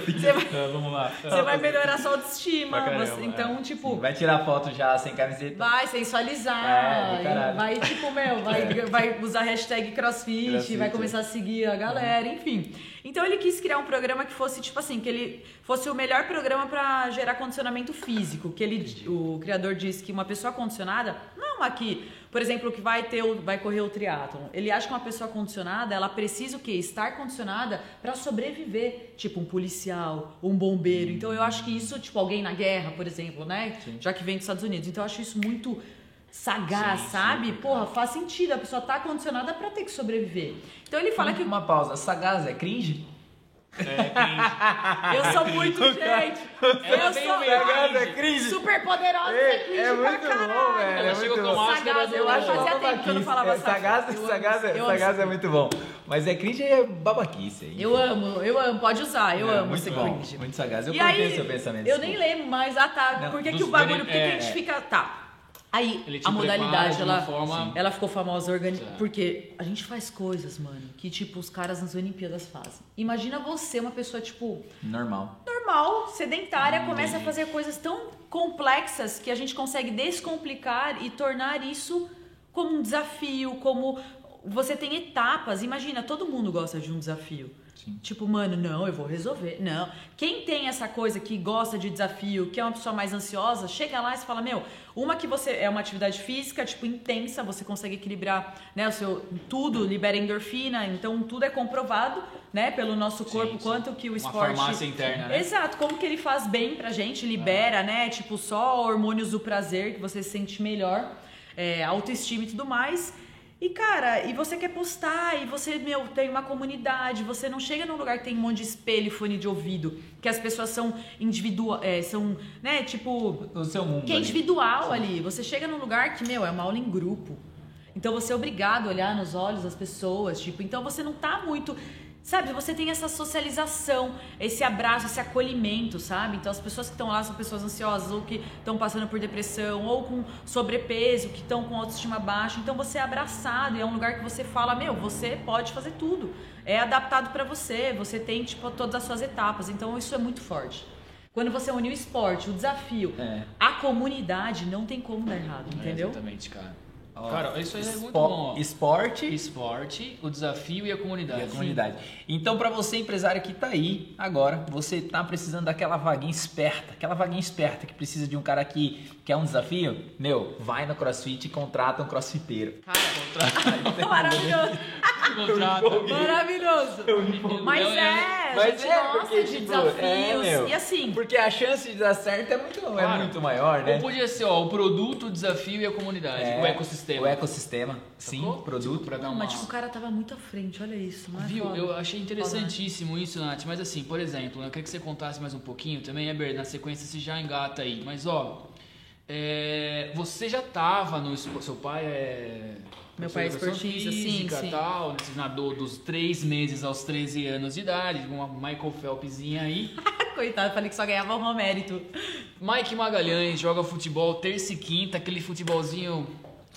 Você vai, vamos lá. você vai melhorar a sua autoestima. Você- então, tipo, Vai tirar foto já sem camiseta. vai sensualizar. É, vai, tipo, meu, vai, vai usar hashtag crossfit, Crossfit, vai é. começar a seguir a galera, enfim. Então ele quis criar um programa que fosse, tipo assim, que ele fosse o melhor programa pra gerar condicionamento físico. Que ele, o criador disse que uma pessoa condicionada, não aqui, por exemplo, que vai ter, vai correr o triatlon. Ele acha que uma pessoa condicionada, ela precisa o quê? Estar condicionada pra sobreviver, tipo um policial, um bombeiro. Então eu acho que isso, tipo alguém na guerra, por exemplo, né? Já que vem dos Estados Unidos. Então eu acho isso muito sagaz, Sim, sim, sabe? cara. Porra, faz sentido. A pessoa tá condicionada pra ter que sobreviver. Então ele fala que Uma pausa. Sagaz é cringe? É, cringe. eu sou muito gente. Eu sou Sagaz é cringe. super poderosa, É, é cringe é pra muito bom, caralho. velho, Ela é chegou muito com bom. a máscara eu acho fazia tempo que eu não falava É, sagaz. sagaz, Eu amo- sagaz, é, sagaz é muito bom. Mas é cringe é babaquice. aí. Eu amo, eu amo, pode usar, eu É, amo muito ser bom, cringe. Muito sagaz. Eu e aí, seu pensamento. eu nem desculpa. lembro mais, ah tá, Não, por que, que o bagulho, por que, que a é, gente é. fica, tá. Aí a modalidade, ela, forma- ela ficou famosa organi... Certo. porque a gente faz coisas, mano, que tipo os caras nas Olimpíadas fazem. Imagina você, uma pessoa tipo Normal. normal, sedentária, começa a fazer coisas tão complexas que a gente consegue descomplicar e tornar isso como um desafio, como você tem etapas. Imagina, todo mundo gosta de um desafio. Sim. Tipo, mano, não, eu vou resolver. Não. Quem tem essa coisa que gosta de desafio, que é uma pessoa mais ansiosa, chega lá e fala, meu, uma que você é uma atividade física, tipo, intensa, você consegue equilibrar, né, o seu tudo, libera endorfina, então tudo é comprovado, né, pelo nosso corpo, Sim, sim. quanto que o Uma esporte farmácia interna, né? Exato, como que ele faz bem pra gente, libera, né? Tipo, só hormônios do prazer, que você se sente melhor, é, autoestima e tudo mais. E, cara, e você quer postar, e você, meu, tem uma comunidade, você não chega num lugar que tem um monte de espelho e fone de ouvido, que as pessoas são individuais, são, né, tipo, O seu mundo. que é ali. individual ali. Você chega num lugar que, meu, é uma aula em grupo. Então você é obrigado a olhar nos olhos das pessoas, tipo, então você não tá muito. Sabe, você tem essa socialização, esse abraço, esse acolhimento, sabe? Então as pessoas que estão lá são pessoas ansiosas, ou que estão passando por depressão, ou com sobrepeso, que estão com autoestima baixa. Então você é abraçado e é um lugar que você fala, meu, você pode fazer tudo. É adaptado pra você, você tem, tipo, todas as suas etapas. Então isso é muito forte. Quando você une o esporte, o desafio, É. a comunidade, não tem como dar errado, É, entendeu? exatamente, cara. Ó, cara, isso aí é muito bom. ó. Esporte Esporte, o desafio e a comunidade. e a comunidade. Então, pra você, empresário que tá aí agora, você tá precisando daquela vaguinha esperta, aquela vaguinha esperta que precisa de um cara que quer um desafio, meu, vai no CrossFit e contrata um crossfiteiro. Cara, maravilhoso, Contrata. maravilhoso. Mas é, a gente gosta de tipo, desafios. é, meu, e assim, Porque a chance de dar certo é muito, é Claro. muito maior, né? Ou podia ser, ó, o produto, o desafio e a comunidade. É, o ecossistema. O ecossistema, sim, Sacou? produto. Pra dar não, uma... mas tipo, o cara tava muito à frente, olha isso. Não é Viu? foda? Eu achei interessantíssimo isso, Nath. Mas assim, por exemplo, eu queria que você contasse mais um pouquinho também, Eber, na sequência você já engata aí. Mas ó, é, você já tava no seu pai é Meu pai é esportista, sim, física, sim. tal, né? Nadou dos 3 meses aos 13 anos de idade, uma Michael Phelpszinha aí. Coitado, falei que só ganhava um mérito. Mike Magalhães joga futebol terça e quinta, aquele futebolzinho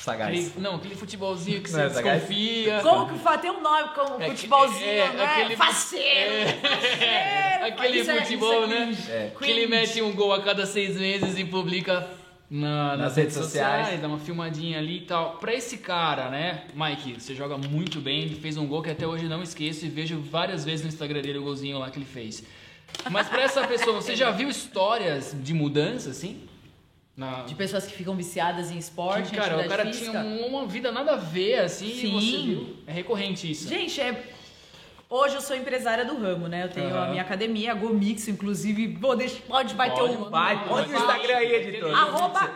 Sagaz. Aquele- não, aquele futebolzinho que Não você é desconfia. Como que tem um nome como É futebolzinho, é, né? aquele- Faceiro! faceiro, Aquele isso é- futebol, é né? É. Que ele mete um gol a cada seis meses e publica na- nas, redes sociais. dá uma filmadinha ali e tal. Pra esse cara, né, Mike, você joga muito bem, ele fez um gol que até hoje não esqueço e vejo várias vezes no Instagram dele o golzinho lá que ele fez. Mas pra essa pessoa, você já viu histórias de mudança, assim? Na... De pessoas que ficam viciadas em esporte, Que, cara, o cara física. tinha um- uma vida nada a ver, assim, e Sim. você viu. É recorrente isso. Gente, é. Hoje eu sou empresária do ramo, né? Eu tenho a Aham. minha academia, a Gomix, inclusive. Vou deixar, pode, vai ter Pode, um. Vai, põe no vai. Instagram aí, editor. Arroba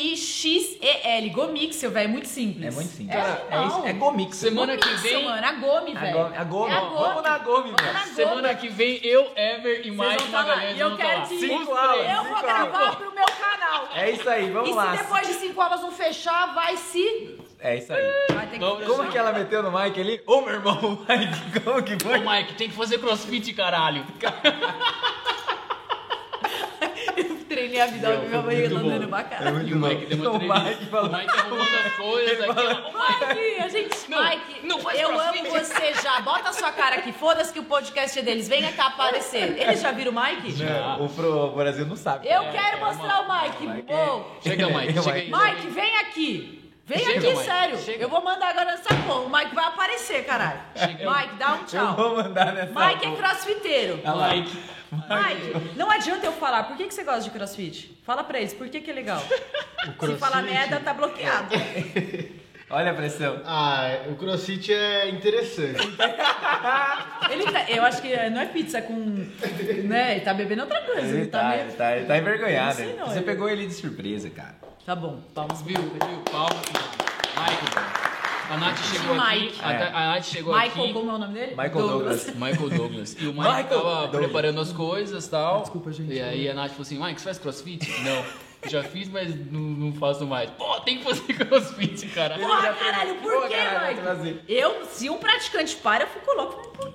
G-O-M-I-X-E-L. Gomixel, velho. É muito simples. É muito simples. É, Cara, é, isso, é Gomix. Semana que vem- mano. A Gomi, velho. A Gomi. É a Vamos na Gomi, Vamos meu. na Gomi. Semana que vem, eu, Ever e tá lá. Magalhães E eu quero que- Cinco aulas. Eu vou gravar pro meu canal. É isso aí, vamos e lá. se depois de cinco aulas não fechar, vai se. É isso aí. Vai ter que. Como que ela meteu no Mike ali? Ô, meu irmão, Mike, como que Ô, foi? Mike, tem que fazer crossfit, caralho. Treinei a vida, Meu, minha foi barriga tá muito bom. dando pra É caralho. E o bom. Mike deu uma O entrevista. Mike falou- O Mike arrumando as coisas aqui. ó. Mike, a gente. Não, Mike, não faz eu amo você já. Bota a sua cara aqui. Foda-se que o podcast é deles. Venha cá aparecer. Eles já viram o Mike? Não, o pro Brasil não sabe. Eu É, quero é mostrar o Mike. Mike Ô, Chega, Mike, Mike. chega aí. Mike, vem aqui. Vem Chega, aqui, Mike, sério. chega. Eu vou mandar agora nessa porra. O Mike vai aparecer, caralho. Chega. Mike, dá um Eu tchau. vou mandar nessa. Mike é crossfiteiro. Olha lá. Mike. Mike, não adianta eu falar. Por que, que você gosta de crossfit? Fala pra eles. Por que, que é legal? Se falar merda, tá bloqueado. Olha a pressão. Ah, o crossfit é interessante. Ele tá, eu acho que não é pizza com. Né? Ele tá bebendo outra coisa. Ele tá, meio- ele tá, ele tá envergonhado. Não Você ele- pegou ele de surpresa, cara. Tá bom, palmas. Viu, viu? Palmas. Mike. A Nath chegou Mike. aqui. A, É. a Nath chegou Michael, aqui. como é o nome dele? Michael Douglas. Michael Douglas. E o Mike Michael tava Douglas. preparando as coisas e tal. Desculpa, gente. E aí a Nath falou assim: Mike, você faz crossfit? Não. Já fiz, mas não, não faço mais. Pô, tem que fazer crossfit, cara. Porra, caralho, por vai Mike? Eu, se um praticante para, eu fico louco. Por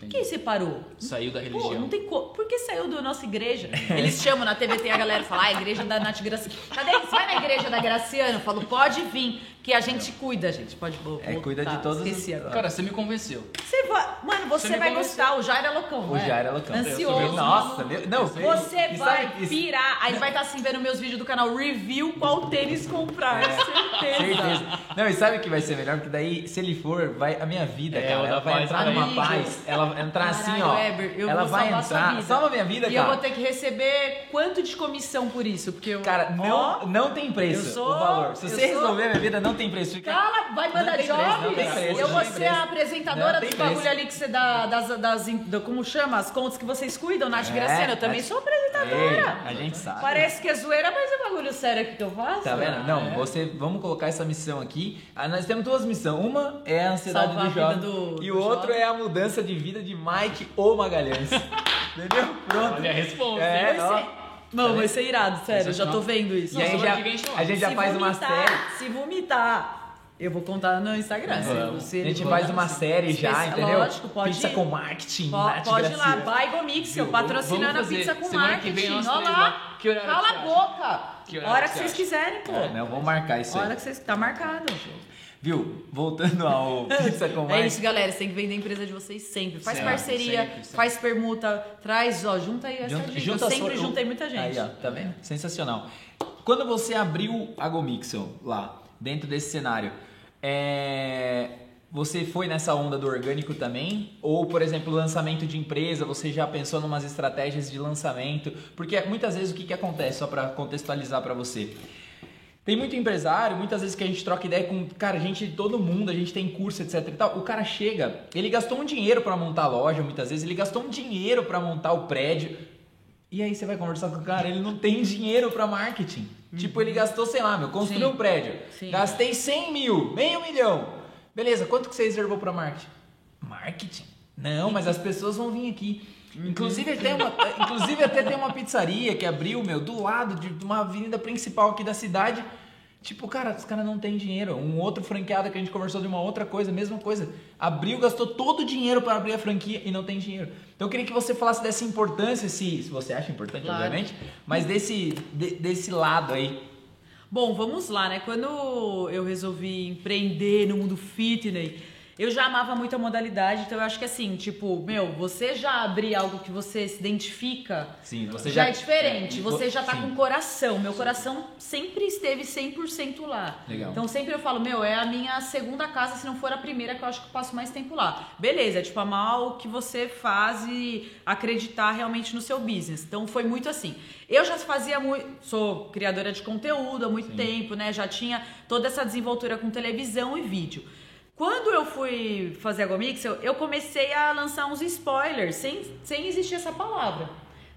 quê? Por que separou? Saiu da Pô, religião. não tem como. Por que saiu da nossa igreja? Eles chamam na TVT a galera fala, ah, a igreja da Nath Graciano. Cadê? Você vai na igreja da Graciano? Eu falo, pode vir, que a gente cuida, gente. Pode vou, É, cuida de todos os- Esqueci agora. Cara, você me convenceu. Você vai, mano, você, Você vai convenceu. gostar. O Jair é loucão, O não é? Jair é loucão. Ansioso. Nossa, meu, não. Você e vai sabe- e- pirar. Aí vai estar assim vendo meus vídeos do canal Review qual tênis comprar. certeza. Certeza. Não, e sabe o que vai ser melhor? Porque daí, se ele for, vai a minha vida, É, cara, ela vai entrar numa paz. Ela entrar assim, Caralho, ó. Eber, eu ela vou vai entrar. vida. Salva minha vida, E cara. eu vou ter que receber quanto de comissão por isso? Porque eu. Cara, não, Ó, não tem preço sou- o valor. Se você sou- resolver minha vida, não tem preço. Fica... Cala, vai mandar preço, eu vou ser a apresentadora dos bagulho preço. ali que você dá, das, das, do- como chama? As contas que vocês cuidam, Nath É, Graciano. Eu também Nath- sou apresentadora. Ei, a gente sabe. Parece que é zoeira, mas é bagulho sério aqui que eu faço. Tá vendo? Não, É. você. Vamos colocar essa missão aqui. Ah, nós temos duas missões. Uma é a ansiedade Salvar do a jovem. do- e o outro é a mudança de vida de Mike ou Magalhães. Entendeu? Pronto. Olha a resposta. É, ó. Vai ser- Não, vai ser irado, sério. Eu já tô vendo isso. E aí já, que a gente já se faz uma vomitar, série. Se vomitar, eu vou contar no Instagram. se A gente vou- faz uma série já, entendeu? Lógico, pode Pizza ir. com marketing, Po- Nath Pode ir lá, Viu? patrocinando a pizza com Semana que marketing. Olha lá. Que horário Cala a boca. Que a horário hora que você vocês acha? quiserem, pô. É, não, vamos marcar isso A aí. hora que vocês. Tá marcado. Viu? Voltando ao Pizza com É isso, galera. Você tem que vender a empresa de vocês sempre. Faz Sempre, parceria, sempre, sempre. faz permuta, traz, ó, junta aí essa Junta- gente. junta Eu sempre sua- juntei muita gente. Aí, ó, tá vendo? Sensacional. Quando você abriu a Gomixel lá, dentro desse cenário, é, você foi nessa onda do orgânico também? Ou, por exemplo, lançamento de empresa, você já pensou em umas estratégias de lançamento? Porque muitas vezes o que, que acontece, só para contextualizar para você? Tem muito empresário, muitas vezes que a gente troca ideia com, cara, gente de todo mundo, a gente tem curso, etc e tal. O cara chega, ele gastou um dinheiro para montar a loja, muitas vezes, ele gastou um dinheiro para montar o prédio. E aí você vai conversar com o cara, ele não tem dinheiro para marketing. Tipo, ele gastou, sei lá, meu, construiu um prédio. Sim. Gastei 100 mil, meio milhão. Beleza, quanto que você reservou para marketing? Marketing? Não, mas as pessoas vão vir aqui. Inclusive, até uma, inclusive até tem uma pizzaria que abriu, meu, do lado de de uma avenida principal aqui da cidade. Tipo, cara, os caras não têm dinheiro. Um outro franqueado que a gente conversou de uma outra coisa, mesma coisa. Abriu, gastou todo o dinheiro para abrir a franquia e não tem dinheiro. Então eu queria que você falasse dessa importância, se, se você acha importante, Claro. obviamente, mas desse, de- desse lado aí. Bom, vamos lá, né? Quando eu resolvi empreender no mundo fitness, eu já amava muito a modalidade, então eu acho que assim, tipo, meu, você já abrir algo que você se identifica, Sim, você já, já é diferente. é, Você já tá sim. com coração. Meu coração sempre esteve 100% lá. Legal. Então sempre eu falo, meu, é a minha segunda casa, se não for a primeira, que eu acho que eu passo mais tempo lá. Beleza, é tipo amar o que você faz e acreditar realmente no seu business. Então foi muito assim. Eu já fazia muito, sou criadora de conteúdo há muito tempo, né? Já tinha toda essa desenvoltura com televisão e vídeo. Quando eu fui fazer a Gomix, eu, eu comecei a lançar uns spoilers, sem, sem existir essa palavra.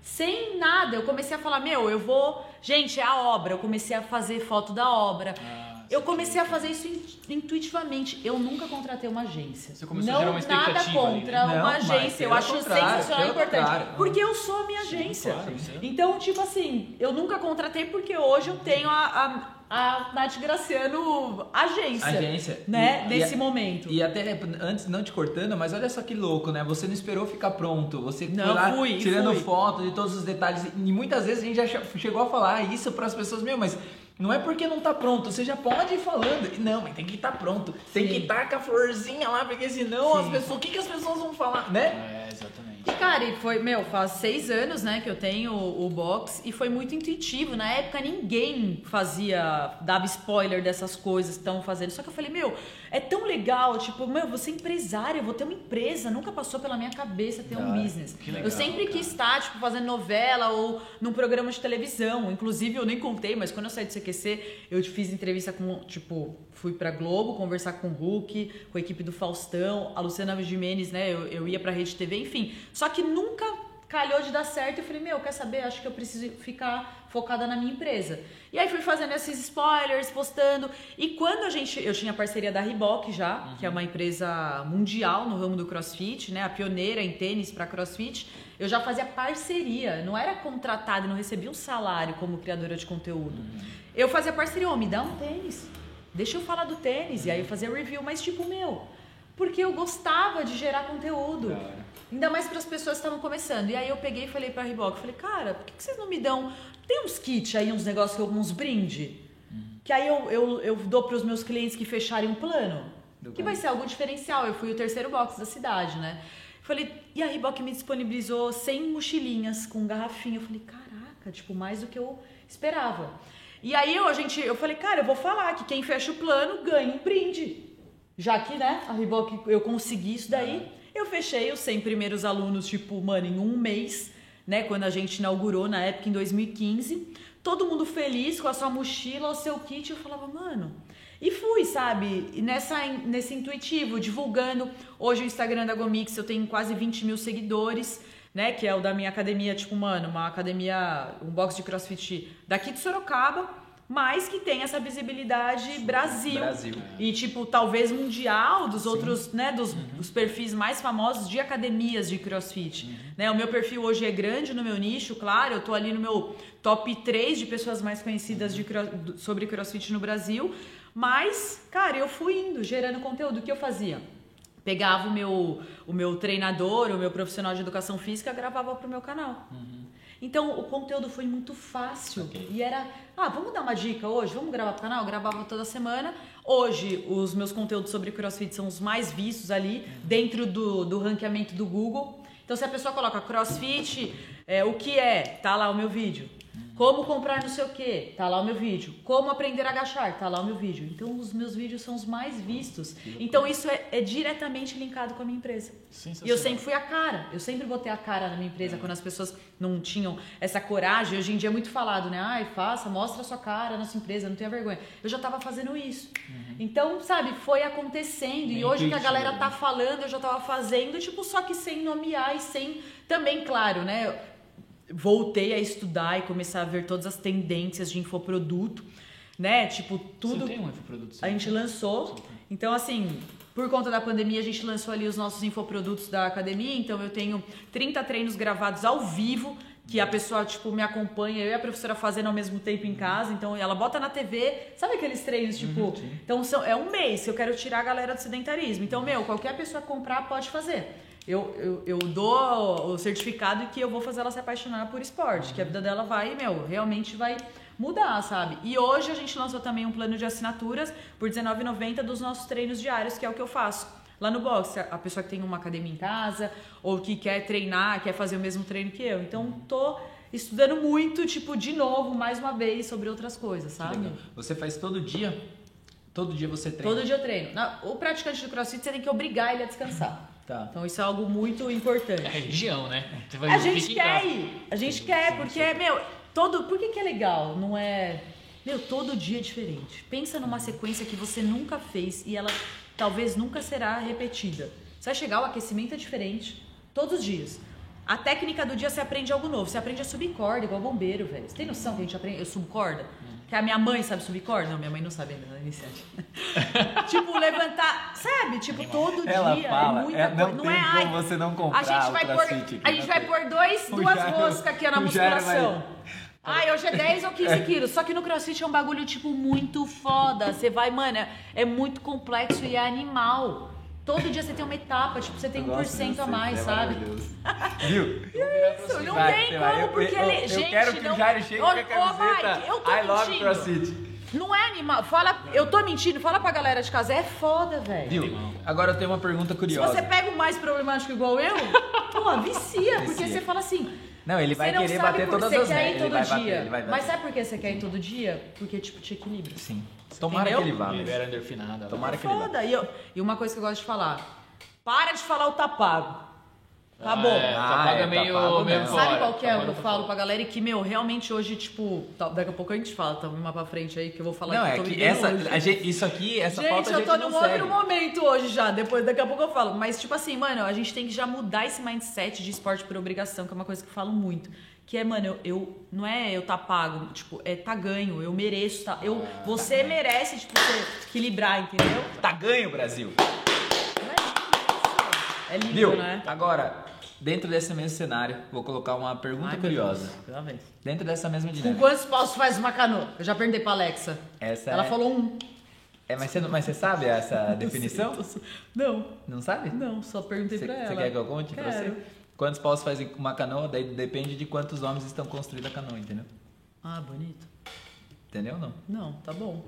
Sem nada, eu comecei a falar, meu, eu vou. Gente, é a obra. Eu comecei a fazer foto da obra. Ah, eu comecei a fazer isso in- intuitivamente. Eu nunca contratei uma agência. Você começou a não gerar uma nada expectativa ali, contra né? uma Não, agência. Eu acho sensacional e importante. contrário. Porque eu sou a minha agência. claro, isso é. Então, tipo assim, eu nunca contratei porque hoje eu tenho a, a, a Nath Graciano agência. Agência. Né? E- Nesse e- momento. E até antes, não te cortando, mas olha só que louco, né? Você não esperou ficar pronto. Você Não, foi lá fui, tirando fui. foto de todos os detalhes. E muitas vezes a gente já che- chegou a falar isso para as pessoas, meu, mas não é porque não tá pronto, você já pode ir falando. E Não, mas tem que estar pronto. Tem Sim. que estar com a florzinha lá, porque senão as Sim. pessoas. O que, que as pessoas vão falar, né? É, exatamente. E, cara, e foi, meu, faz seis anos, né, que eu tenho o, o box e foi muito intuitivo. Na época ninguém fazia, dava spoiler dessas coisas que estão fazendo. Só que eu falei, meu, é tão legal, tipo, meu, eu vou ser empresária, eu vou ter uma empresa. Nunca passou pela minha cabeça ter um business. que legal, eu sempre cara. quis estar, tipo, fazendo novela ou num programa de televisão. Inclusive, eu nem contei, mas quando eu saí do CQC, eu fiz entrevista com, tipo, fui pra Globo conversar com o Hulk, com a equipe do Faustão, a Luciana Gimenez, né? Eu, eu ia pra Rede TV, enfim. Só que nunca calhou de dar certo. Eu falei, meu, quer saber? Acho que eu preciso ficar focada na minha empresa. E aí fui fazendo esses spoilers, postando. E quando a gente. Eu tinha parceria da Reebok já, que é uma empresa mundial no ramo do crossfit, né? A pioneira em tênis para crossfit. Eu já fazia parceria, não era contratada, não recebia um salário como criadora de conteúdo. Eu fazia parceria, ô, me dá um tênis. Deixa eu falar do tênis. E aí eu fazia review, mas tipo, meu. Porque eu gostava de gerar conteúdo. Ainda mais para as pessoas que estavam começando. E aí eu peguei e falei pra Reebok, falei, cara, por que, que vocês não me dão... Tem uns kits aí, uns negócios, uns brinde, que aí eu, eu, eu dou para os meus clientes que fecharem um plano. Do que cara. vai ser algo diferencial. Eu fui o terceiro box da cidade, né? Falei, e a Reebok me disponibilizou 100 mochilinhas com garrafinha. Eu falei, caraca, tipo, mais do que eu esperava. E aí eu, a gente, eu falei, cara, eu vou falar que quem fecha o plano ganha um brinde. Já que, né, a Reebok, eu consegui isso daí, eu fechei os 100 primeiros alunos, tipo, mano, em um mês, né, quando a gente inaugurou, na época, em 2015. Todo mundo feliz com a sua mochila, o seu kit. Eu falava, mano... E fui, sabe? Nessa, nesse intuitivo, divulgando. Hoje o Instagram da Gomix eu tenho quase 20 mil seguidores, né? Que é o da minha academia, tipo, mano, uma academia, um box de crossfit daqui de Sorocaba, mas que tem essa visibilidade Brasil. Brasil. E, tipo, talvez mundial dos outros, né? Dos, dos perfis mais famosos de academias de crossfit. Né? O meu perfil hoje é grande no meu nicho, claro. Eu tô ali no meu top 3 de pessoas mais conhecidas de, cro- do- sobre crossfit no Brasil. Mas, cara, eu fui indo, gerando conteúdo. O que eu fazia? Pegava o meu, o meu treinador, o meu profissional de educação física, gravava pro meu canal. Então o conteúdo foi muito fácil. Ok. E era, ah, vamos dar uma dica hoje? Vamos gravar pro canal? Eu gravava toda semana. Hoje, os meus conteúdos sobre crossfit são os mais vistos ali, dentro do, do ranqueamento do Google. Então, se a pessoa coloca crossfit, é, o que é? Tá lá o meu vídeo. Como comprar não sei o que, tá lá o meu vídeo. Como aprender a agachar, tá lá o meu vídeo. Então os meus vídeos são os mais vistos. Então isso é, é diretamente linkado com a minha empresa. E eu sempre fui a cara. Eu sempre botei a cara na minha empresa quando as pessoas não tinham essa coragem. Hoje em dia é muito falado, né? Ai, faça, mostra a sua cara na sua empresa, não tenha vergonha. Eu já tava fazendo isso. Então, sabe, foi acontecendo. E Bem hoje que a galera tá falando, eu já tava fazendo, tipo, só que sem nomear e sem. Também, claro, né? Voltei a estudar e começar a ver todas as tendências de infoproduto, né? Tipo, tudo Você tem um infoproduto? a gente lançou. Então, assim, por conta da pandemia, a gente lançou ali os nossos infoprodutos da academia. Então, eu tenho 30 treinos gravados ao vivo, que a pessoa, tipo, me acompanha, eu e a professora fazendo ao mesmo tempo em casa. Então, ela bota na TV, sabe aqueles treinos, tipo... então, são, é um mês que eu quero tirar a galera do sedentarismo. Então, meu, qualquer pessoa comprar pode fazer. Eu, eu, eu dou o certificado que eu vou fazer ela se apaixonar por esporte, que a vida dela vai, meu, realmente vai mudar, sabe? E hoje a gente lançou também um plano de assinaturas por R$19,90 dos nossos treinos diários, que é o que eu faço. Lá no box, a pessoa que tem uma academia em casa ou que quer treinar, quer fazer o mesmo treino que eu. Então, tô estudando muito, tipo, de novo, mais uma vez, sobre outras coisas, sabe? Você faz todo dia? Todo dia você treina? Todo dia eu treino. O praticante do crossfit, você tem que obrigar ele a descansar. Tá. Então, isso é algo muito importante. É religião, né? A gente quer ir. A gente quer, porque, meu, todo. Por que, que é legal? Não é. Meu, todo dia é diferente. Pensa numa sequência que você nunca fez e ela talvez nunca será repetida. Você vai chegar, o aquecimento é diferente. Todos os dias. A técnica do dia você aprende algo novo. Você aprende a subir corda, igual bombeiro, velho. Você tem noção que a gente aprende? Eu subo corda? Que a minha mãe sabe subir corda? Não, minha mãe não sabe ainda na iniciante. tipo, levantar. Sabe? Tipo, todo Ela dia. fala, é muita é, não coisa. tem é, como ai, você não comprar a gente vai pôr, a gente não vai pôr dois, duas Jairo- roscas aqui na musculação. Ai, hoje é 10 ou 15 quilos. Só que no crossfit é um bagulho, tipo, muito foda. Você vai, mano, é- é muito complexo e é animal. Todo dia você tem uma etapa, tipo, você tem Eu gosto 1% a mais, você, é sabe? maravilhoso. Viu? Isso, não tem você como, Eu- porque eu, ele. eu gente, quero que não... o Jairo chegue com a camiseta Mike, eu tô I love. CrossFit. Não é animal. Fala, eu tô mentindo, fala pra galera de casa. É foda, velho. Viu? Agora eu tenho uma pergunta Se curiosa. você pega o mais problemático igual eu, pô, vicia, porque você fala assim. Não, ele vai você não querer bater todas você as quer metas. ir Ele todo vai dia. bater, Mas sabe por que você quer ir todo dia? Porque, tipo, te equilibra. Sim. Tomara Entendeu? que ele vá. Libera endorfinada. lá. Tomara É que ele vá. foda. E, eu- e uma coisa que eu gosto de falar. Para de falar o tá pago. Tá Ah, bom. É, tá Ah, é, tá meio, pago meio mesmo. fora. Sabe qual que é Tá o que eu falo pra galera? E que, meu, realmente hoje, tipo, tá- daqui a pouco a gente fala, tá mais pra frente aí que eu vou falar Não, que é que essa, gente, isso aqui, essa gente, pauta a eu gente tô num segue. outro momento hoje já, depois daqui a pouco eu falo. Mas, tipo assim, mano, a gente tem que já mudar esse mindset de esporte por obrigação, que é uma coisa que eu falo muito. Que é, mano, eu, eu- não é eu tá pago, tipo, é tá ganho, eu mereço, tá? Eu, você merece, tipo, você equilibrar, entendeu? Tá ganho, Brasil. É. É lindo, Viu? né? Agora, dentro desse mesmo cenário, vou colocar uma pergunta Ai, curiosa. Deus. Dentro dessa mesma Com dinâmica. quantos paus faz uma canoa? Eu já perguntei pra Alexa. Essa Ela é... falou um. É, mas você, mas você sabe essa definição? Não. Não sabe? Não, só perguntei Você, pra ela. você quer que eu conte pra Quero. você? Quantos paus faz uma canoa? Daí depende de quantos homens estão construindo a canoa, entendeu? Ah, bonito. Entendeu ou não? Não, tá bom.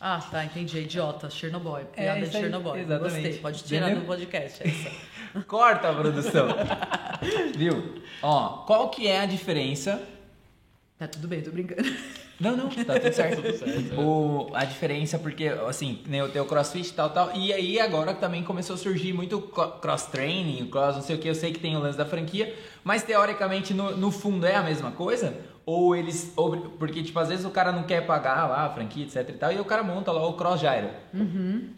Ah, tá, entendi. É idiota. Chernobyl. Piada de isso aí, Chernobyl. exatamente. Gostei. Pode tirar Entendeu? do podcast. É isso. Corta a produção. Viu? Ó, qual que é a diferença Tá tudo bem, tô brincando. Não, não, tá tudo certo. Tudo certo, é. o, a diferença, porque, assim, nem o teu crossfit e tal, tal. E aí agora também começou a surgir muito cross-training, cross não sei o que. Eu sei que tem o lance da franquia, mas teoricamente no, no fundo é a mesma coisa? Ou eles. Ou, porque, tipo, às vezes o cara não quer pagar lá a franquia, etc e tal, e o cara monta lá o cross gyro.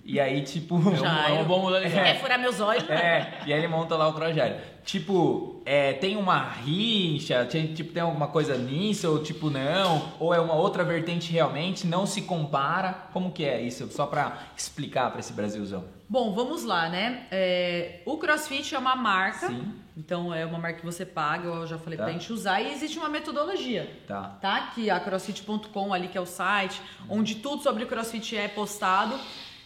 E aí, tipo. Já é um bom modelo. Quer furar meus olhos? né? É, e aí ele monta lá o cross gyro. Tipo, é, tem uma rixa, tem, tipo, tem alguma coisa nisso, ou tipo, não, ou é uma outra vertente realmente, não se compara. Como que é isso? Só pra explicar pra esse Brasilzão. Bom, vamos lá, né? É, o CrossFit é uma marca. Sim. Então é uma marca que você paga, eu já falei Tá. pra gente usar. E existe uma metodologia. Tá. tá? Que é a crossfit.com ali, que é o site, onde tudo sobre crossfit é postado.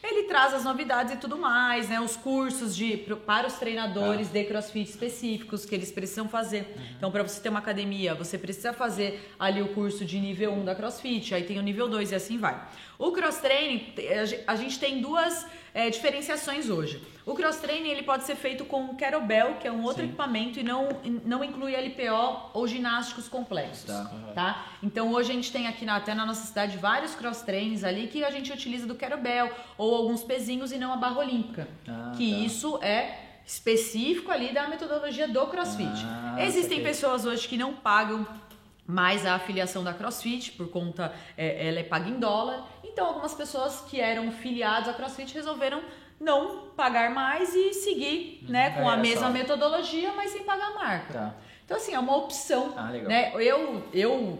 Ele traz as novidades e tudo mais, né? Os cursos de, para os treinadores de crossfit específicos que eles precisam fazer. Então, para você ter uma academia, você precisa fazer ali o curso de nível 1 da crossfit, aí tem o nível 2 e assim vai. O cross training, a ge- a gente tem duas é, diferenciações hoje. O cross training ele pode ser feito com kettlebell, que é um outro equipamento, e não, não inclui LPO ou ginásticos complexos Tá. tá? Então hoje a gente tem aqui na, até na nossa cidade vários cross trains ali que a gente utiliza do kettlebell ou alguns pezinhos e não a barra olímpica. Ah, que tá. isso é específico ali da metodologia do CrossFit. Ah, Existem pessoas hoje que não pagam mais a afiliação da CrossFit por conta é, ela é paga em dólar. Então algumas pessoas que eram filiados à CrossFit resolveram não pagar mais e seguir, né, com a É, mesma só. metodologia, mas sem pagar a marca. Tá. Então, assim, é uma opção. Ah, legal. Né? Eu, eu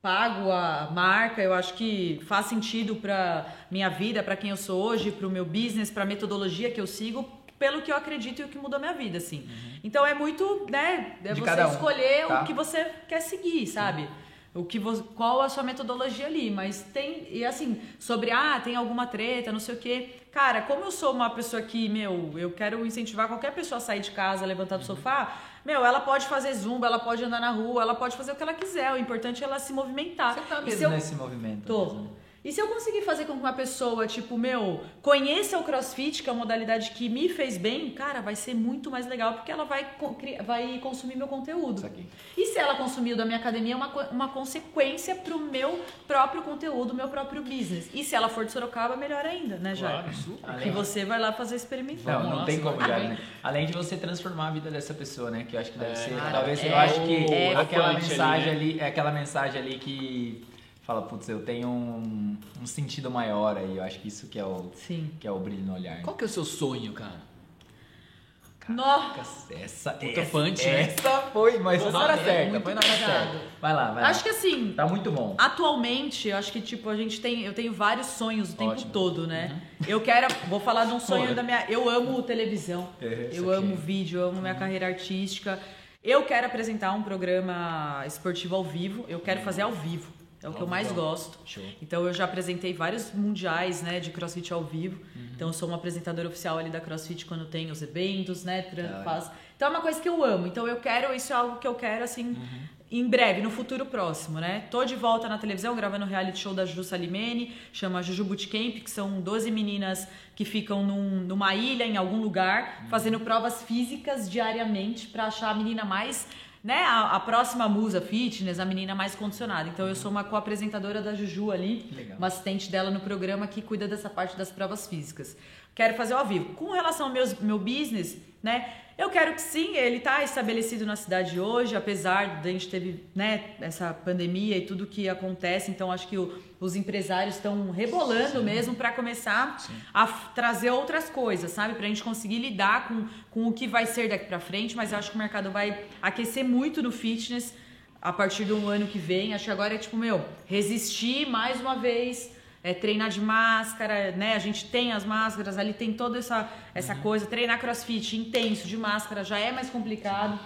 pago a marca, eu acho que faz sentido para minha vida, para quem eu sou hoje, para o meu business, para a metodologia que eu sigo, pelo que eu acredito e o que mudou minha vida, assim. Então é muito, né? É De você um, escolher tá? o que você quer seguir, sabe? O que vo- qual a sua metodologia ali, mas tem e assim, sobre ah, tem alguma treta, não sei o quê. Cara, como eu sou uma pessoa que, meu, eu quero incentivar qualquer pessoa a sair de casa, levantar do Uhum. sofá, meu, ela pode fazer zumba, ela pode andar na rua, ela pode fazer o que ela quiser. O importante é ela se movimentar. Você tá mesmo eu- nesse movimento. Tô. mesmo. E se eu conseguir fazer com que uma pessoa, tipo, meu, conheça o crossfit, que é uma modalidade que me fez bem, cara, vai ser muito mais legal, porque ela vai, vai consumir meu conteúdo. Isso aqui. E se ela consumiu da minha academia, é uma, uma consequência pro meu próprio conteúdo, meu próprio business. E se ela for de Sorocaba, melhor ainda, né, Jair? Claro, super. Que você vai lá fazer experimental. Não, não tem como bem. né? Além de você transformar a vida dessa pessoa, né? Que eu acho que deve É, ser. cara, talvez é eu acho que o- aquela punch ali, mensagem né? ali, é aquela mensagem ali que fala, putz, eu tenho um, um sentido maior aí. Eu acho que isso que é o, Sim. que é o brilho no olhar. né? Qual que é o seu sonho, cara? Nossa. Essa, Puta essa, punch, né? essa foi, mas foi na hora é certa, foi na hora certa. Vai lá, vai lá. Acho que assim, Tá muito bom. Atualmente, eu acho que tipo a gente tem, eu tenho vários sonhos o tempo Ótimo. todo, né? Eu quero, vou falar de um sonho da minha, eu amo televisão, É, eu amo aqui. vídeo, eu amo minha carreira artística. Eu quero apresentar um programa esportivo ao vivo, eu quero fazer ao vivo. É o que eu mais gosto. Show. Então eu já apresentei vários mundiais, né, de CrossFit ao vivo. Uhum. Então eu sou uma apresentadora oficial ali da CrossFit quando tem os eventos, né, hora. faz. Então é uma coisa que eu amo. Então eu quero, isso é algo que eu quero assim Uhum. em breve, no futuro próximo, né? Tô de volta na televisão gravando o reality show da Juju Salimene, chama Juju Bootcamp, que são 12 meninas que ficam num- numa ilha em algum lugar, Uhum. fazendo provas físicas diariamente pra achar a menina mais né, a, a próxima musa fitness, a menina mais condicionada. Então eu sou uma co-apresentadora da Juju ali, Legal. uma assistente dela no programa que cuida dessa parte das provas físicas. Quero fazer ao vivo. Com relação ao meus, meu business, né? Eu quero que sim, ele está estabelecido na cidade hoje, apesar de a gente teve, né, essa pandemia e tudo que acontece. Então acho que o- os empresários estão rebolando mesmo para começar a f- trazer outras coisas, sabe? Para a gente conseguir lidar com, com o que vai ser daqui para frente. Mas eu acho que o mercado vai aquecer muito no fitness a partir do ano que vem. Acho que agora é tipo, meu, resistir mais uma vez, é, treinar de máscara, né? A gente tem as máscaras, ali tem toda essa, essa coisa. Treinar crossfit intenso de máscara já é mais complicado.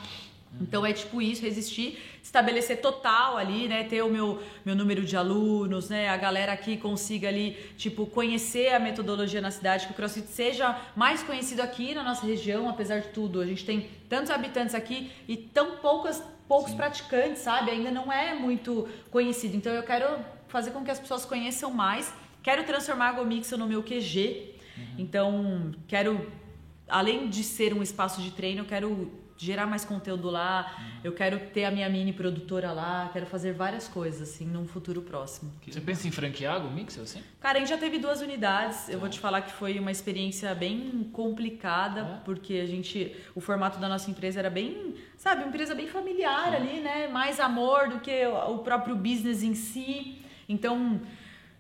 Então é tipo isso, resistir, estabelecer total ali, né? Ter o meu, meu número de alunos, né? A galera aqui consiga ali, tipo, conhecer a metodologia na cidade, que o CrossFit seja mais conhecido aqui na nossa região, apesar de tudo. A gente tem tantos habitantes aqui e tão poucas, poucos Sim. praticantes, sabe? Ainda não é muito conhecido. Então eu quero fazer com que as pessoas conheçam mais. Quero transformar a Gomixel no meu QG. Uhum. Então, quero, além de ser um espaço de treino, eu quero gerar mais conteúdo lá, uhum. eu quero ter a minha mini produtora lá, quero fazer várias coisas, assim, num futuro próximo. Você pensa em franquear o Mixel, assim? Cara, a gente já teve duas unidades, eu vou te falar que foi uma experiência bem complicada, é. porque a gente, o formato da nossa empresa era bem, sabe, uma empresa bem familiar ali, né, mais amor do que o próprio business em si, então...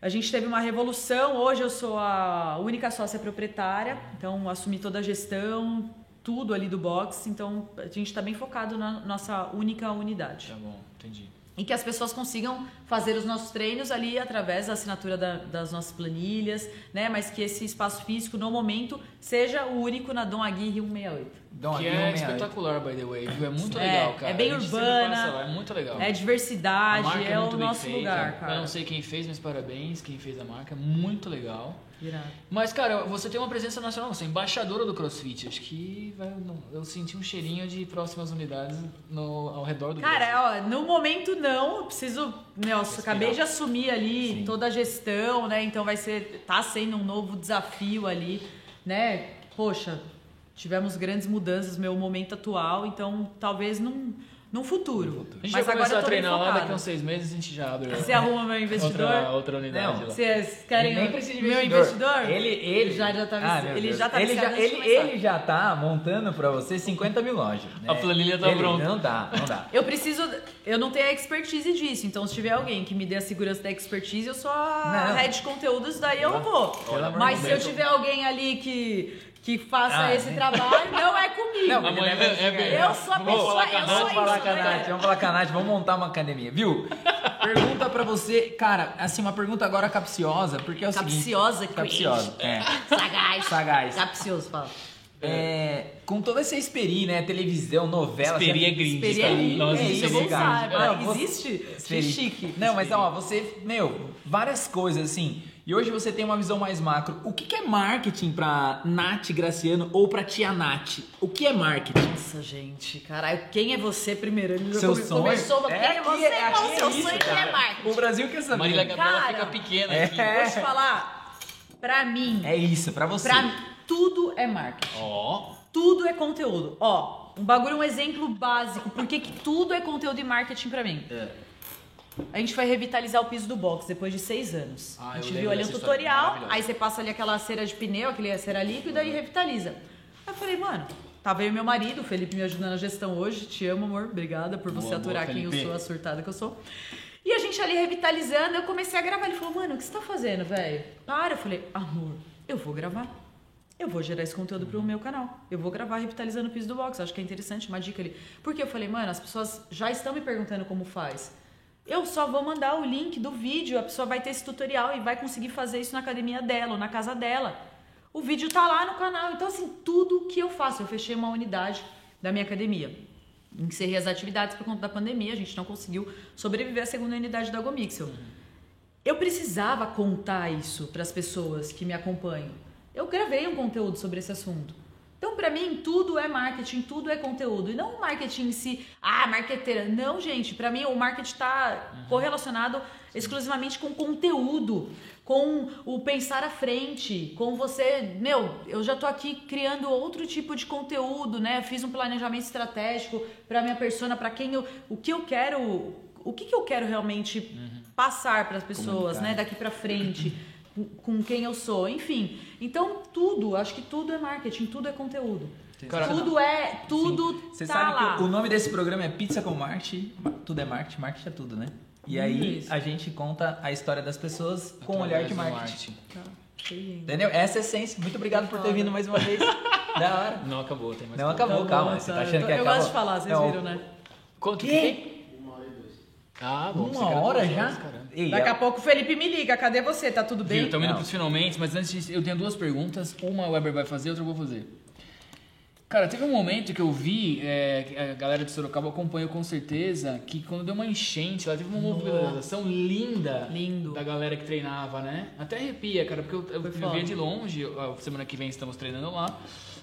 A gente teve uma revolução. Hoje eu sou a única sócia proprietária, então assumi toda a gestão, tudo ali do box, então a gente está bem focado na nossa única unidade. Tá bom, entendi. E que as pessoas consigam fazer os nossos treinos ali através da assinatura da, das nossas planilhas, né? Mas que esse espaço físico, no momento, seja o único na Dom Aguirre 168. Dom que é espetacular, by the way, viu? É muito é, legal, cara. É bem urbana, lá, é muito legal. É diversidade, é, é o nosso feita. lugar, cara. Eu não sei quem fez, mas parabéns quem fez a marca, muito legal. Irado. Mas, cara, você tem uma presença nacional, você é embaixadora do CrossFit. Acho que vai, eu senti um cheirinho de próximas unidades no, ao redor do Cara, ó, no momento não. Eu preciso. Eu acabei de assumir ali Sim. toda a gestão, né? Então vai ser. Tá sendo um novo desafio ali, né? Poxa, tivemos grandes mudanças no meu momento atual, então talvez não num futuro. futuro. A gente Mas já começou a treinar lá, daqui a uns seis meses a gente já abre. Você arruma meu investidor? Outra, outra unidade não, lá. Vocês querem nem precisa de meu investidor? Ele, ele já, já tá, ah, ele já tá ele já, ele, ele já tá montando pra você 50 mil lojas. Né? A planilha tá ele, pronta. Não dá, não dá. eu preciso. Eu não tenho a expertise disso, então se tiver alguém que me dê a segurança da expertise, eu sou a não. head de conteúdos, daí eu vou. Mas se eu tiver alguém ali que que faça ah, esse trabalho não é comigo. Não, amanhã é, é, eu sou a pessoa, eu sou Vamos falar com a Nath, vamos falar com a Nath, vamos montar uma academia, viu? pergunta pra você, cara, assim, uma pergunta agora capciosa, porque é o capciosa, seguinte... Capciosa, é. Sagaz. Sagaz. Capcioso, fala. É, com toda essa experi, né? Televisão, novela. Experi é gringo. Experi é gringo. É isso, você sabe. Não, existe? Experi. Chique. Não, mas ó, você, meu, várias coisas assim. E hoje você tem uma visão mais macro. O que, que é marketing pra Nath Graciano ou pra tia Nath? O que é marketing? Nossa, gente, caralho, quem é você primeiro? Ele seu come, sonho? Começou, é, quem é você? É, qual o seu sonho que é marketing? O Brasil quer saber. Marília Gabriela fica pequena é. aqui. Vou te falar, pra mim... É isso, pra você. Pra tudo é marketing. Ó. Oh. Tudo é conteúdo. Ó, um bagulho, um exemplo básico. Por que tudo é conteúdo e marketing pra mim? É. A gente foi revitalizar o piso do box depois de seis anos. Ah, a gente viu ali um tutorial, aí você passa ali aquela cera de pneu, aquele cera líquida e revitaliza. Aí eu falei, mano, tava aí meu marido, o Felipe me ajudando na gestão hoje. Te amo, amor. Obrigada por você boa, aturar boa, quem eu sou, a surtada que eu sou. E a gente ali revitalizando, eu comecei a gravar. Ele falou, mano, o que você tá fazendo, velho? Para. Eu falei, amor, eu vou gravar. Eu vou gerar esse conteúdo pro meu canal. Eu vou gravar revitalizando o piso do box. Acho que é interessante, uma dica ali. Porque eu falei, mano, as pessoas já estão me perguntando como faz. Eu só vou mandar o link do vídeo, a pessoa vai ter esse tutorial e vai conseguir fazer isso na academia dela ou na casa dela. O vídeo tá lá no canal. Então, assim, tudo que eu faço, eu fechei uma unidade da minha academia. Encerrei as atividades por conta da pandemia, a gente não conseguiu sobreviver à segunda unidade da Gomixel. Eu precisava contar isso para as pessoas que me acompanham. Eu gravei um conteúdo sobre esse assunto. Então, para mim, tudo é marketing, tudo é conteúdo. E não o marketing em si, ah, marqueteira. Não, gente, para mim o marketing está uhum. correlacionado exclusivamente com conteúdo, com o pensar à frente, com você, meu, eu já tô aqui criando outro tipo de conteúdo, né? Fiz um planejamento estratégico para minha persona, para quem eu, o que eu quero, o que, que eu quero realmente uhum. passar para as pessoas, Comunicar. né, daqui para frente com quem eu sou, enfim. Então tudo, acho que tudo é marketing, tudo é conteúdo. Cara, tudo é, tudo Você tá sabe lá. que o nome desse programa é Pizza com Marketing, tudo é marketing, marketing é tudo, né? E aí Isso. a gente conta a história das pessoas com um olhar de marketing. marketing. Tá. Entendeu? Essa é a essência. Muito obrigado por ter vindo mais uma vez. da hora. Não acabou, tem mais Não acabou, tá calma. Bom, você tá achando que acabou? Eu gosto de falar, vocês Não. viram, né? Quanto que? Ah, bom. Uma hora já? Ei, Daqui a pouco o Felipe me liga, cadê você? Tá tudo bem? Estamos indo pros finalmente, mas antes disso, eu tenho duas perguntas. Uma o Weber vai fazer, outra eu vou fazer. Cara, teve um momento que eu vi, é, a galera de Sorocaba acompanhou com certeza, que quando deu uma enchente, lá teve uma mobilização linda Lindo. da galera que treinava, né? Até arrepia, cara, porque eu, eu, eu via de longe, semana que vem estamos treinando lá.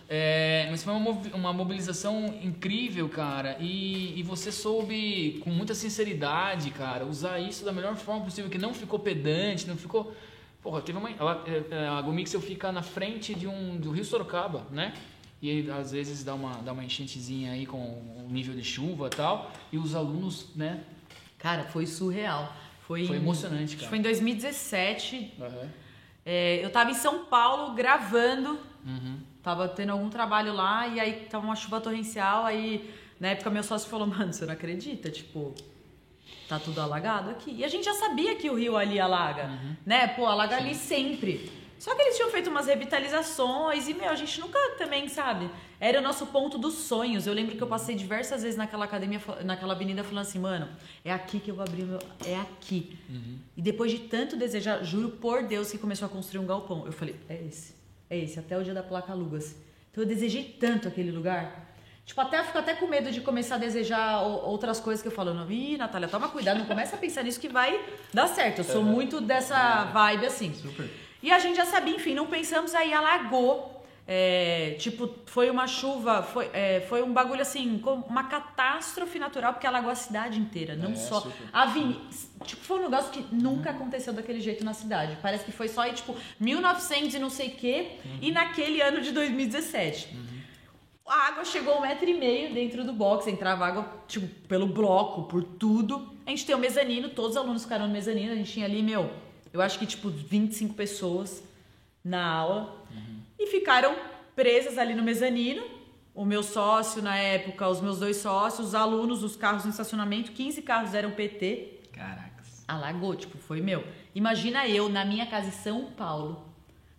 É, mas foi uma, uma mobilização incrível, cara, e, e você soube, com muita sinceridade, cara, usar isso da melhor forma possível, que não ficou pedante, não ficou... Porra, teve uma... Ela, é, é, a Gomixel fica na frente de um, do Rio Sorocaba, né? E às vezes dá uma, dá uma enchentezinha aí com o nível de chuva e tal, e os alunos, né? Cara, foi surreal. Foi, Foi em- emocionante, cara. Foi em 2017. Aham. É, eu tava em São Paulo gravando. Uhum. Tava tendo algum trabalho lá e aí tava uma chuva torrencial. Aí, na época, meu sócio falou: Mano, você não acredita? Tipo, tá tudo alagado aqui. E a gente já sabia que o rio ali alaga, né? Pô, alaga ali sempre. Só que eles tinham feito umas revitalizações e, meu, a gente nunca também, sabe? Era o nosso ponto dos sonhos. Eu lembro que eu passei diversas vezes naquela academia, naquela avenida, falando assim, mano, é aqui que eu vou abrir o meu. É aqui. E depois de tanto desejar, juro por Deus que começou a construir um galpão. Eu falei, é esse. É esse, até o dia da placa Lugas. Então eu desejei tanto aquele lugar. Tipo, até eu fico até com medo de começar a desejar outras coisas que eu falo. não, Ih, Natália, toma cuidado, não começa a pensar nisso que vai dar certo. Eu sou muito dessa vibe assim. Super. E a gente já sabia, enfim, não pensamos, aí alagou. É, tipo, foi uma chuva, foi, é, foi um bagulho assim, uma catástrofe natural, porque alagou a cidade inteira, não É, só. super. A aveni- Tipo, foi um negócio que nunca aconteceu daquele jeito na cidade. Parece que foi só aí, tipo, 1900 e não sei o quê, e naquele ano de 2017. A água chegou um metro e meio dentro do box, entrava água, tipo, pelo bloco, por tudo. A gente tem o mezanino, todos os alunos ficaram no mezanino, a gente tinha ali, meu, eu acho que, tipo, 25 pessoas na aula. E ficaram presas ali no mezanino. O meu sócio, na época, os meus dois sócios, os alunos, os carros no estacionamento, 15 carros eram PT. Caracas. Alagou, tipo, foi meu. Imagina eu na minha casa em São Paulo,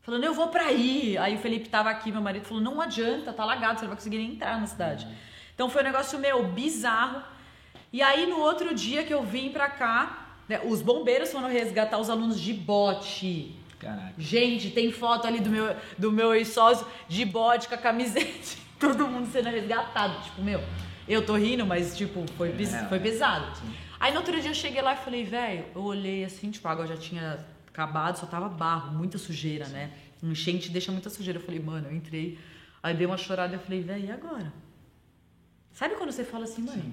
falando, eu vou pra aí. Aí o Felipe tava aqui, meu marido falou, não adianta, tá alagado, você não vai conseguir nem entrar na cidade. Então foi um negócio meu bizarro. E aí no outro dia que eu vim pra cá, né, os bombeiros foram resgatar os alunos de bote. Caraca. Gente, tem foto ali do meu, do meu ex-sócio de bode com a camiseta. Todo mundo sendo resgatado. Tipo, meu, eu tô rindo, mas, tipo, foi, É, foi é. pesado. Aí no outro dia eu cheguei lá e falei, velho, eu olhei assim, tipo, a água já tinha acabado, só tava barro, muita sujeira, né? Enchente deixa muita sujeira. Eu falei, mano, eu entrei. Aí dei uma chorada e falei, velho, e agora? Sabe quando você fala assim, mano?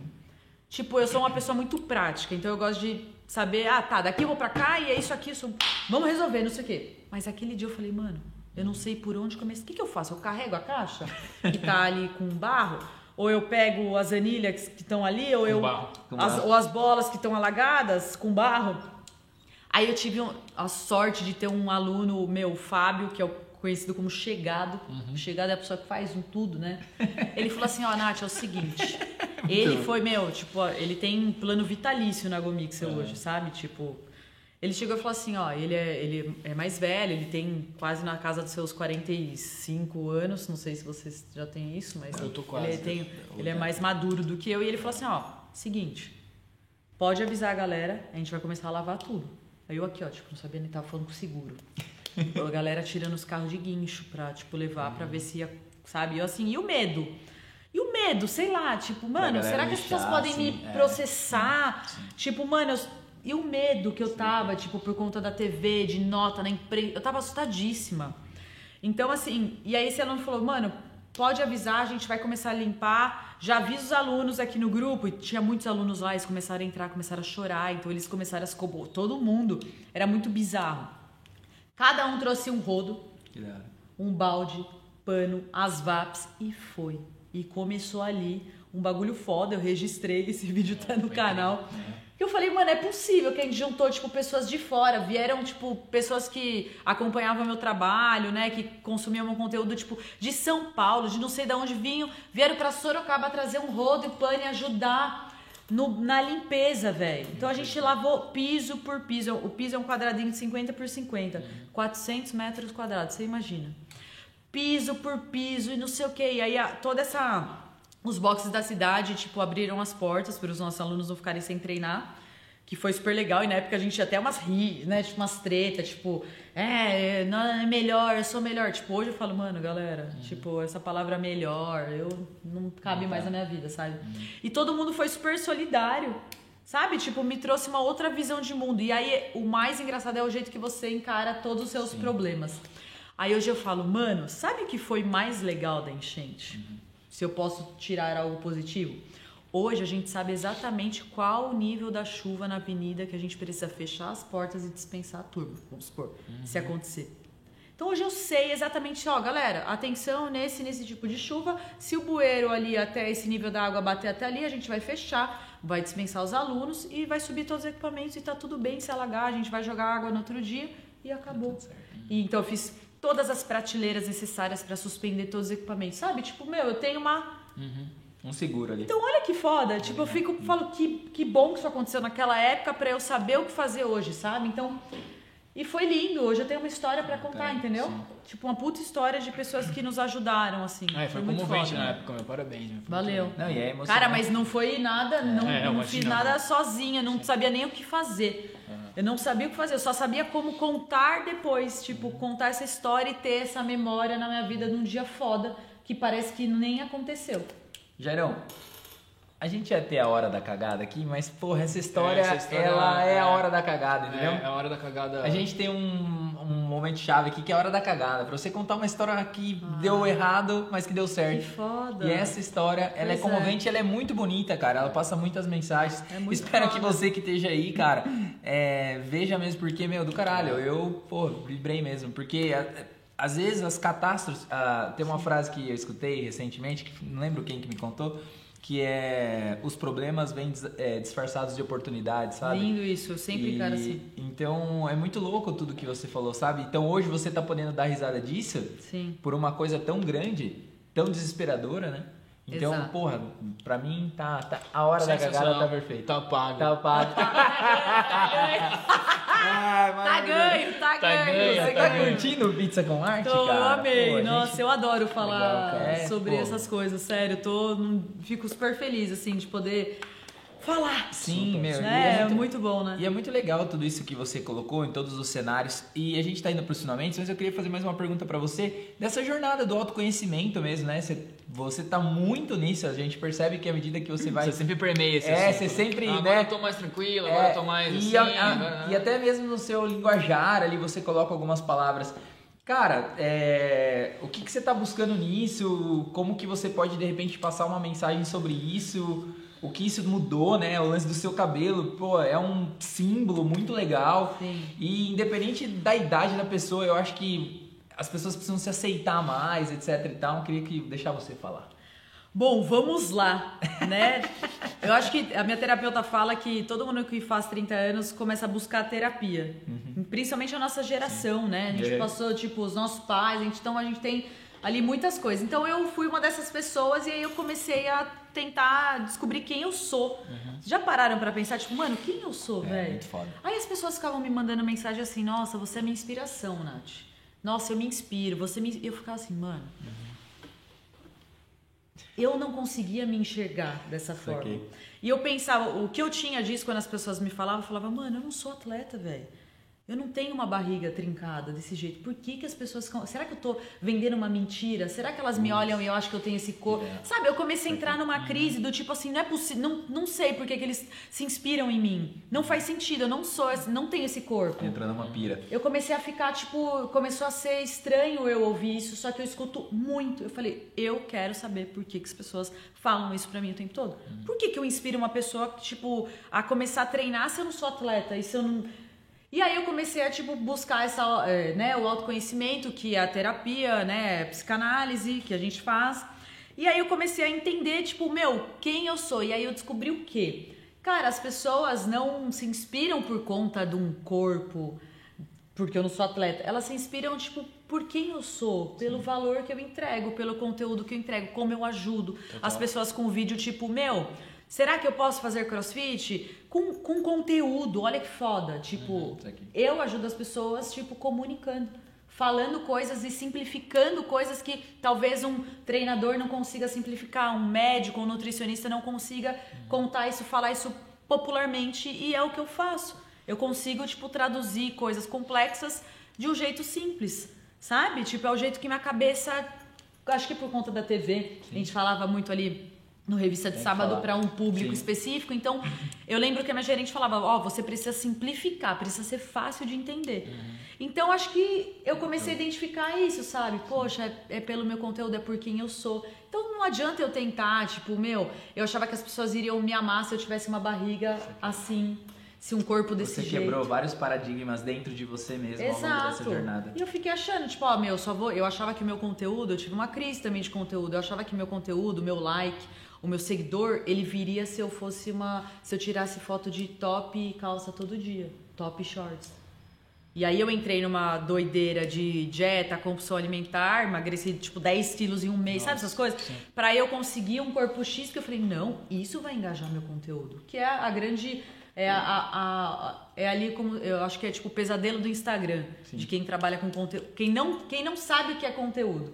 Tipo, eu sou uma pessoa muito prática, então eu gosto de saber, ah, tá, daqui eu vou pra cá e é isso aqui, isso... vamos resolver, não sei o quê. Mas aquele dia eu falei, mano, eu não sei por onde começar. O que, que eu faço? Eu carrego a caixa que tá ali com barro? Ou eu pego as anilhas que estão ali, ou eu. barro. Com as- barro. ou as bolas que estão alagadas com barro. Aí eu tive um- a sorte de ter um aluno meu, Fábio, que é o conhecido como chegado. Chegado é a pessoa que faz um tudo, né? Ele falou assim, ó, Nath, é o seguinte. ele foi, meu, tipo, ó, ele tem um plano vitalício na Gomixel hoje, sabe? Tipo, ele chegou e falou assim, ó, ele é, ele é mais velho, ele tem quase na casa dos seus 45 anos, não sei se vocês já têm isso, mas Eu tô quase. ele, tem, ele é mais maduro do que eu. E ele falou assim, ó, seguinte, pode avisar a galera, a gente vai começar a lavar tudo. Aí eu aqui, ó, tipo, não sabia nem tava falando com seguro. A galera tirando os carros de guincho pra, tipo, levar pra ver se ia, sabe? Eu assim, e o medo? E o medo, sei lá, tipo, mano, será que as pessoas podem assim, me é. processar? Tipo, mano, eu- e o medo que eu tava, tipo, por conta da TV, de nota na imprensa, eu tava assustadíssima. Então, assim, e aí esse aluno falou, mano, pode avisar, a gente vai começar a limpar. Já avisa os alunos aqui no grupo, e tinha muitos alunos lá, eles começaram a entrar, começaram a chorar, então eles começaram a se. Todo mundo, era muito bizarro. Cada um trouxe um rodo, um balde, pano, as VAPs e foi. E começou ali um bagulho foda, eu registrei, esse vídeo tá no canal. Que eu falei, mano, é possível que a gente juntou, tipo, pessoas de fora. Vieram, tipo, pessoas que acompanhavam meu trabalho, né? Que consumiam meu conteúdo, tipo, de São Paulo, de não sei de onde vinham. Vieram pra Sorocaba trazer um rodo e pano e ajudar no- na limpeza, velho. Então a gente lavou piso por piso. O piso é um quadradinho de 50 por 50. 400 metros quadrados, você imagina piso por piso e não sei o que. E aí a- toda essa. Os boxes da cidade, tipo, abriram as portas para os nossos alunos não ficarem sem treinar. Que foi super legal. E na época a gente tinha até umas ri, né? Tipo, umas tretas, tipo, é, não é melhor, eu sou melhor. Tipo, hoje eu falo, mano, galera, uhum. tipo, essa palavra melhor, eu não cabe não, mais na minha vida, sabe? Uhum. E todo mundo foi super solidário. Sabe? Tipo, me trouxe uma outra visão de mundo. E aí, o mais engraçado é o jeito que você encara todos os seus Sim. problemas. Aí hoje eu falo, mano, sabe o que foi mais legal da enchente? Uhum. Se eu posso tirar algo positivo? Hoje a gente sabe exatamente qual o nível da chuva na avenida que a gente precisa fechar as portas e dispensar a turma, vamos supor, uhum. se acontecer. Então hoje eu sei exatamente, ó, galera, atenção nesse nesse tipo de chuva, se o bueiro ali até esse nível da água bater até ali, a gente vai fechar, vai dispensar os alunos e vai subir todos os equipamentos e tá tudo bem se alagar, a gente vai jogar água no outro dia e acabou. Tá e, então eu fiz todas as prateleiras necessárias para suspender todos os equipamentos, sabe? Tipo, meu, eu tenho uma uhum um seguro ali. Então olha que foda. Tipo, eu fico, falo que, que bom que isso aconteceu naquela época para eu saber o que fazer hoje, sabe? Então. E foi lindo. Hoje eu tenho uma história para contar, entendeu? Sim. Tipo, uma puta história de pessoas que nos ajudaram, assim. É, foi, foi comovente na época, meu. Parabéns. Meu. Valeu. Não, e é Cara, mas não foi nada, não, é, não fiz nada sozinha, não sabia nem o que fazer. Uhum. Eu não sabia o que fazer, eu só sabia como contar depois. Tipo, contar essa história e ter essa memória na minha vida num dia foda que parece que nem aconteceu. Jairão, a gente ia ter a hora da cagada aqui, mas, porra, essa história, é, essa história ela é, é, a hora da cagada, entendeu? É, é, a hora da cagada. A gente tem um, um momento chave aqui que é a hora da cagada. Pra você contar uma história que ah, deu errado, mas que deu certo. Que foda. E essa história, ela é, é comovente, ela é muito bonita, cara. Ela passa muitas mensagens. É muito Espero foda. que você que esteja aí, cara, é, veja mesmo, porque, meu, do caralho, eu, pô, vibrei mesmo. Porque às vezes as catástrofes. Uh, tem uma frase que eu escutei recentemente, que não lembro quem que me contou, que é os problemas vêm é, disfarçados de oportunidades, sabe? Lindo isso, eu sempre quero assim. Então é muito louco tudo que você falou, sabe? Então hoje você tá podendo dar risada disso Sim. por uma coisa tão grande, tão desesperadora, né? Então, Exato. porra, pra mim tá, tá a hora da cagada tá perfeita. Tá pago. Tá pago. ah, tá ganho, tá, tá ganho. ganho. Você tá, tá curtindo pizza com arte, tô, cara? Eu amei. Pô, Nossa, gente... eu adoro falar é, sobre pô. essas coisas, sério. Tô, fico super feliz, assim, de poder falar. Sim, meu. É, é muito, muito, bom, né? E é muito legal tudo isso que você colocou em todos os cenários. E a gente tá indo pros finalmente, mas eu queria fazer mais uma pergunta para você dessa jornada do autoconhecimento mesmo, né? Você, você tá muito nisso, a gente percebe que à medida que você vai. Você sempre permeia esse É, você sempre. Ah, né? Agora eu tô mais tranquilo, agora é, eu tô mais. E, assim, a, a, e até mesmo no seu linguajar ali você coloca algumas palavras. Cara, é, o que, que você está buscando nisso? Como que você pode de repente passar uma mensagem sobre isso? O que isso mudou, né? O lance do seu cabelo, pô, é um símbolo muito legal. Sim. E independente da idade da pessoa, eu acho que as pessoas precisam se aceitar mais, etc e tal. Eu queria que deixar você falar. Bom, vamos lá, né? Eu acho que a minha terapeuta fala que todo mundo que faz 30 anos começa a buscar terapia. Uhum. Principalmente a nossa geração, Sim. né? A gente é. passou, tipo, os nossos pais, a gente, então a gente tem ali muitas coisas. Então eu fui uma dessas pessoas e aí eu comecei a tentar descobrir quem eu sou. Uhum. Já pararam para pensar, tipo, mano, quem eu sou, é, velho? Muito foda. Aí as pessoas ficavam me mandando mensagem assim, nossa, você é minha inspiração, Nath. Nossa, eu me inspiro, você me. Eu ficava assim, mano. Uhum. Eu não conseguia me enxergar dessa forma. E eu pensava, o que eu tinha disso quando as pessoas me falavam, eu falava, mano, eu não sou atleta, velho. Eu não tenho uma barriga trincada desse jeito. Por que, que as pessoas. Será que eu tô vendendo uma mentira? Será que elas me olham e eu acho que eu tenho esse corpo? É. Sabe, eu comecei a entrar numa crise do tipo assim, não é possível. Não, não sei por que, que eles se inspiram em mim. Não faz sentido, eu não sou, não tenho esse corpo. Entrando numa pira. Eu comecei a ficar, tipo, começou a ser estranho eu ouvir isso, só que eu escuto muito. Eu falei, eu quero saber por que, que as pessoas falam isso pra mim o tempo todo. Hum. Por que, que eu inspiro uma pessoa, tipo, a começar a treinar se eu não sou atleta e se eu não e aí eu comecei a tipo buscar essa, é, né, o autoconhecimento, que é a terapia, né, psicanálise que a gente faz. E aí eu comecei a entender, tipo, meu, quem eu sou. E aí eu descobri o quê? Cara, as pessoas não se inspiram por conta de um corpo, porque eu não sou atleta. Elas se inspiram, tipo, por quem eu sou, pelo Sim. valor que eu entrego, pelo conteúdo que eu entrego, como eu ajudo Total. as pessoas com vídeo, tipo, meu, Será que eu posso fazer crossfit? Com, com conteúdo, olha que foda. Tipo, uhum, eu ajudo as pessoas, tipo, comunicando. Falando coisas e simplificando coisas que talvez um treinador não consiga simplificar, um médico, um nutricionista não consiga uhum. contar isso, falar isso popularmente e é o que eu faço. Eu consigo, tipo, traduzir coisas complexas de um jeito simples, sabe? Tipo, é o jeito que minha cabeça. Acho que por conta da TV, Sim. a gente falava muito ali no Revista de Sábado para um público Sim. específico. Então, eu lembro que a minha gerente falava: Ó, oh, você precisa simplificar, precisa ser fácil de entender. Uhum. Então, acho que eu comecei a identificar isso, sabe? Poxa, é, é, pelo meu conteúdo, é por quem eu sou. Então, não adianta eu tentar, tipo, meu, eu achava que as pessoas iriam me amar se eu tivesse uma barriga assim se um corpo desse você jeito. Você quebrou vários paradigmas dentro de você mesmo Exato. ao longo dessa jornada. E eu fiquei achando, tipo, ó, meu, só vou. Eu achava que o meu conteúdo, eu tive uma crise também de conteúdo. Eu achava que o meu conteúdo, o meu like, o meu seguidor, ele viria se eu fosse uma. Se eu tirasse foto de top e calça todo dia. Top shorts. E aí eu entrei numa doideira de dieta, compulsão alimentar, emagreci tipo 10 quilos em um mês, Nossa, sabe essas coisas? Sim. Pra eu conseguir um corpo X que eu falei, não, isso vai engajar meu conteúdo. Que é a grande é, a, a, a, é ali como. Eu acho que é tipo o pesadelo do Instagram. Sim. De quem trabalha com conteúdo. Quem não, quem não sabe o que é conteúdo.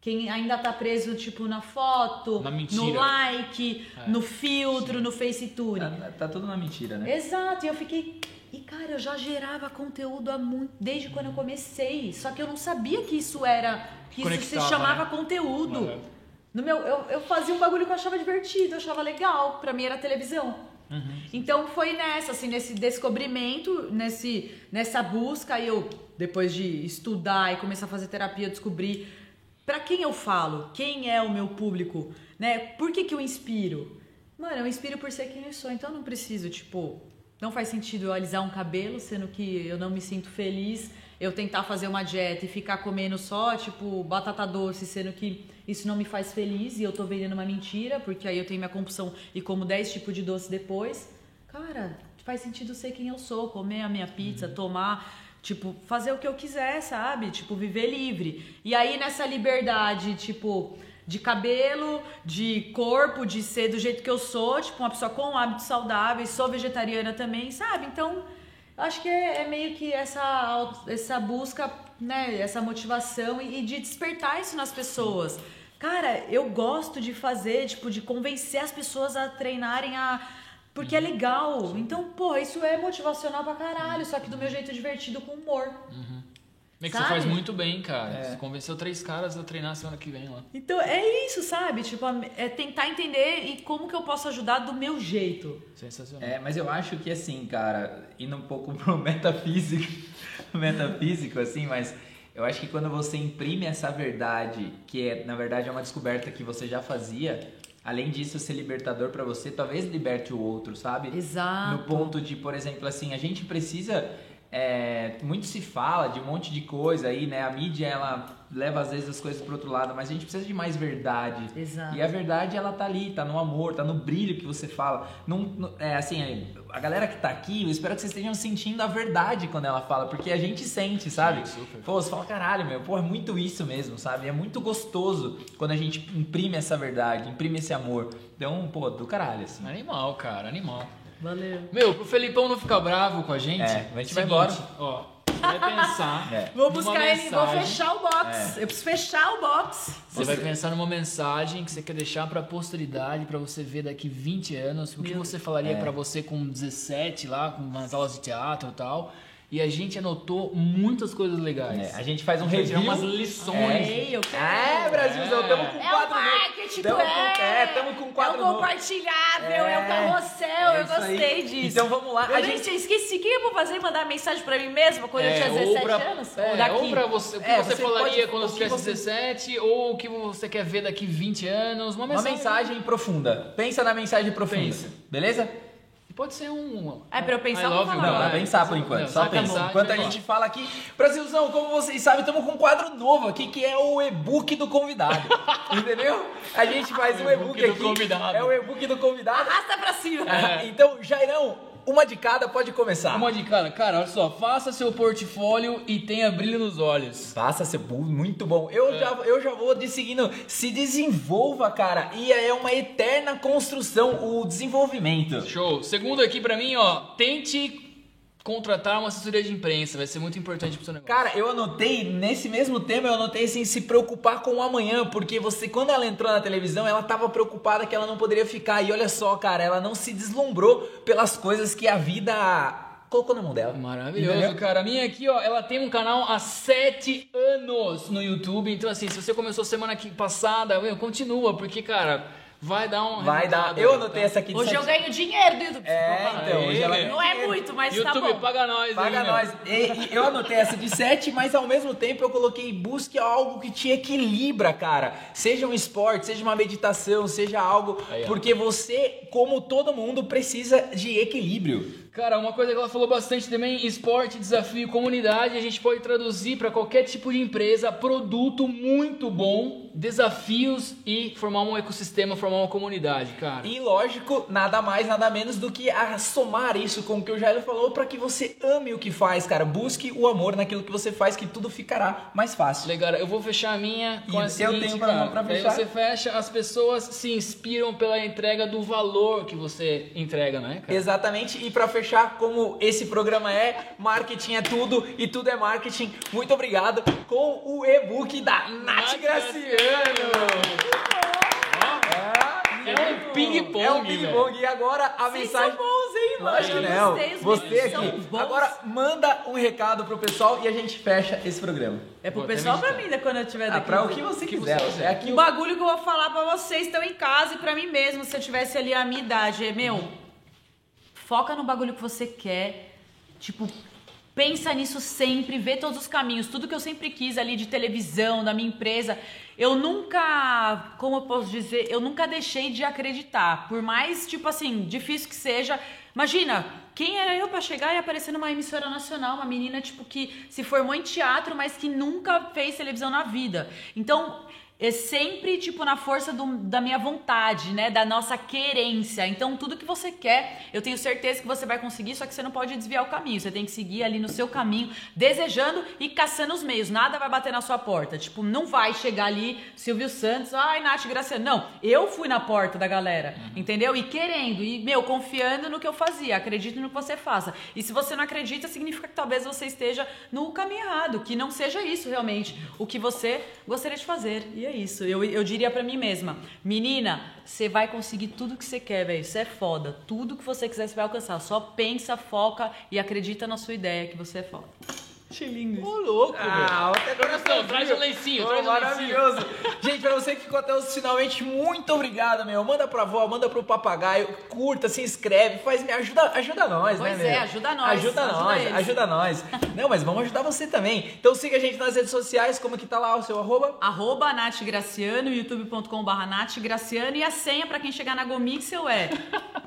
Quem ainda tá preso, tipo, na foto, na no like, é. no filtro, Sim. no FaceTune. Tá, tá tudo na mentira, né? Exato. E eu fiquei. E, cara, eu já gerava conteúdo há muito, desde quando eu comecei. Só que eu não sabia que isso era. Que isso se chamava né? conteúdo. No meu, eu, eu fazia um bagulho que eu achava divertido, eu achava legal. Pra mim era televisão. Uhum. Então foi nessa, assim, nesse descobrimento, nesse, nessa busca, aí eu, depois de estudar e começar a fazer terapia, descobri para quem eu falo, quem é o meu público, né? Por que, que eu inspiro? Mano, eu inspiro por ser quem eu sou, então eu não preciso, tipo, não faz sentido eu alisar um cabelo, sendo que eu não me sinto feliz eu tentar fazer uma dieta e ficar comendo só, tipo, batata doce, sendo que isso não me faz feliz e eu tô vendendo uma mentira, porque aí eu tenho minha compulsão e como 10 tipos de doce depois. Cara, faz sentido ser quem eu sou, comer a minha pizza, uhum. tomar, tipo, fazer o que eu quiser, sabe? Tipo, viver livre. E aí nessa liberdade, tipo, de cabelo, de corpo, de ser do jeito que eu sou, tipo, uma pessoa com hábitos saudáveis, sou vegetariana também, sabe? Então, acho que é, é, meio que essa, essa busca, né, essa motivação e, e, de despertar isso nas pessoas. Cara, eu gosto de fazer, tipo, de convencer as pessoas a treinarem a. Porque é legal. Então, pô, isso é motivacional pra caralho, só que do meu jeito divertido com humor. Uhum. É que sabe? você faz muito bem, cara. É. Você convenceu três caras a treinar semana que vem lá. Então é isso, sabe? Tipo, é tentar entender e como que eu posso ajudar do meu jeito. Sensacional. É, mas eu acho que assim, cara, indo um pouco pro metafísico, metafísico, assim, mas eu acho que quando você imprime essa verdade, que é, na verdade, é uma descoberta que você já fazia, além disso ser libertador para você, talvez liberte o outro, sabe? Exato. No ponto de, por exemplo, assim, a gente precisa é, muito se fala de um monte de coisa aí, né? A mídia ela leva às vezes as coisas para outro lado, mas a gente precisa de mais verdade. Exato. E a verdade ela tá ali, tá no amor, tá no brilho que você fala. Não, é assim, a galera que tá aqui, eu espero que vocês estejam sentindo a verdade quando ela fala, porque a gente sente, sabe? Sim, Pô, você fala, caralho, meu, pô, é muito isso mesmo, sabe? É muito gostoso quando a gente imprime essa verdade, imprime esse amor. Então, pô, do caralho, assim. Animal, cara, animal. Valeu. Meu, pro Felipão não ficar bravo com a gente, é, a gente vai embora. Ó, vai pensar. É. Vou buscar ele, vou fechar o box. É. Eu preciso fechar o box. Você, você vai pensar numa mensagem que você quer deixar pra posteridade, pra você ver daqui 20 anos. O que você falaria é. para você com 17 lá, com umas aulas de teatro e tal e a gente anotou muitas coisas legais. É, a gente faz um review. umas lições. É, eu quero. é Brasilzão, tamo com é quadro o marketing, tamo é. Com, é, tamo com quadro É o compartilhável, é, é o carrossel, é eu gostei aí. disso. Então vamos lá. Eu a gente esqueci, o que eu vou fazer? Mandar mensagem pra mim mesma quando eu é, tinha 17 pra, anos? É, ou daqui? Ou pra você, o que você, você, falaria quando você tivesse você... 17, ou o que você quer ver daqui 20 anos. Uma mensagem, uma mensagem profunda. Pensa na mensagem profunda. Pensa. Beleza? Pode ser um. É pra eu pensar ou Não, pra pensar por enquanto. Não, só pensa. Enquanto a gente fala aqui. Brasilzão, como vocês sabem, estamos com um quadro novo aqui que é o e-book do convidado. Entendeu? A gente faz o um e-book aqui. Convidado. É o e-book do convidado. Arrasta pra cima. É. Então, Jairão, uma de cada, pode começar. Uma de cada. Cara, olha só, faça seu portfólio e tenha brilho nos olhos. Faça seu muito bom. Eu, é. já, eu já vou de seguindo. Se desenvolva, cara. E é uma eterna construção o desenvolvimento. Show. Segundo aqui pra mim, ó, tente contratar uma assessoria de imprensa, vai ser muito importante pro seu negócio. Cara, eu anotei, nesse mesmo tema, eu anotei assim, se preocupar com o amanhã, porque você, quando ela entrou na televisão, ela tava preocupada que ela não poderia ficar. E olha só, cara, ela não se deslumbrou pelas coisas que a vida colocou na mão dela. Maravilhoso, Entendeu? cara. A minha aqui, ó, ela tem um canal há sete anos no YouTube. Então, assim, se você começou semana passada, meu, continua, porque, cara, vai dar um. Vai dar. Eu anotei tá? essa aqui de Hoje eu sete- ganho dinheiro do YouTube. É, então, hoje ela ganha Não é muito, mas YouTube, tá bom. paga nós Paga meu. nós. E, e eu anotei essa de 7, mas ao mesmo tempo eu coloquei busque algo que te equilibra, cara. Seja um esporte, seja uma meditação, seja algo. Aí, ó. porque você, como todo mundo, precisa de equilíbrio. Cara, uma coisa que ela falou bastante também, esporte, desafio, comunidade, a gente pode traduzir para qualquer tipo de empresa, produto muito bom, desafios e formar um ecossistema, formar uma comunidade, cara. E lógico, nada mais, nada menos do que a somar isso com o que o Jairo falou para que você ame o que faz, cara. Busque o amor naquilo que você faz, que tudo ficará mais fácil. Legal, eu vou fechar a minha com E a eu seguinte, tenho pra- cara. pra fechar. você fecha, as pessoas se inspiram pela entrega do valor que você entrega, né, cara? Exatamente, e para fechar, como esse programa é, marketing é tudo e tudo é marketing. Muito obrigado com o e-book da Nath Graciano. É um ping-pong, É um ping-pong. E agora a Vocês mensagem. são bons, hein, mano? Lógico que Eu não. Você aqui. Agora manda um recado pro pessoal e a gente fecha esse programa. É pro Vou pessoal ou pra mim, né, quando eu tiver Ah, daqui. pra o que você que quiser. você. É aqui o bagulho que eu vou falar pra vocês estão em casa e pra mim mesmo, se eu tivesse ali a minha idade. É, meu, foca no bagulho que você quer. Tipo, pensa nisso sempre, vê todos os caminhos. Tudo que eu sempre quis ali de televisão, da minha empresa. Eu nunca, como eu posso dizer, eu nunca deixei de acreditar. Por mais, tipo assim, difícil que seja. Imagina, quem era eu pra chegar e aparecer numa emissora nacional, uma menina tipo que se formou em teatro, mas que nunca fez televisão na vida. Então, é sempre tipo na força do- da minha vontade, né, da nossa querência. Então, tudo que você quer, eu tenho certeza que você vai conseguir, só que você não pode desviar o caminho. Você tem que seguir ali no seu caminho, desejando e caçando os meios. Nada vai bater na sua porta. Tipo, não vai chegar ali Silvio Santos, ai, Nath Graciano. Não, eu fui na porta da galera, entendeu? E querendo, e, meu, confiando no que eu fazia. Acredito no que você faça. E se você não acredita, significa que talvez você esteja no caminho errado, que não seja isso realmente o que você gostaria de fazer. E é isso. Eu, eu diria pra mim mesma, menina, você vai conseguir tudo que você quer, velho. Isso é foda. Tudo que você quiser, você vai alcançar. Só pensa, foca e acredita na sua ideia que você é foda. Achei lindo. Ô, louco, Ah, velho. Até Produção, traz o lencinho, Pô, traz o lencinho. maravilhoso. Gente, pra você que ficou até os finalmente, muito obrigado, meu. Manda pra avó, manda pro papagaio, curta, se inscreve, faz, me ajuda, ajuda nós, Pois né, é, meu? ajuda nós, Ajuda, ajuda nós, eles. ajuda nós. Não, mas vamos ajudar você também. Então siga a gente nas redes sociais, como que tá lá o seu arroba? Arroba Nath Graciano, youtube.com.br Nath Graciano e a senha pra quem chegar na Gomixel é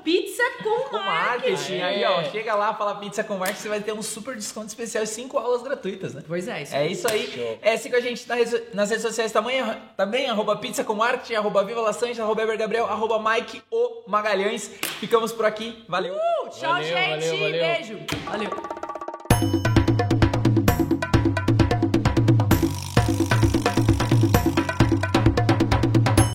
pizza com, Com marketing. É. Aí, ó, chega lá, fala pizza com marketing, você vai ter um super desconto especial e 5 aulas gratuitas, né? Pois é, isso É isso aí. É, siga a gente nas redes- nas redes sociais também, também arroba pizza com marketing, arroba Viva arroba Eber Gabriel, arroba Mike O Magalhães. Ficamos por aqui. Valeu! Uh, tchau, Valeu, gente. valeu, valeu. Beijo. Valeu.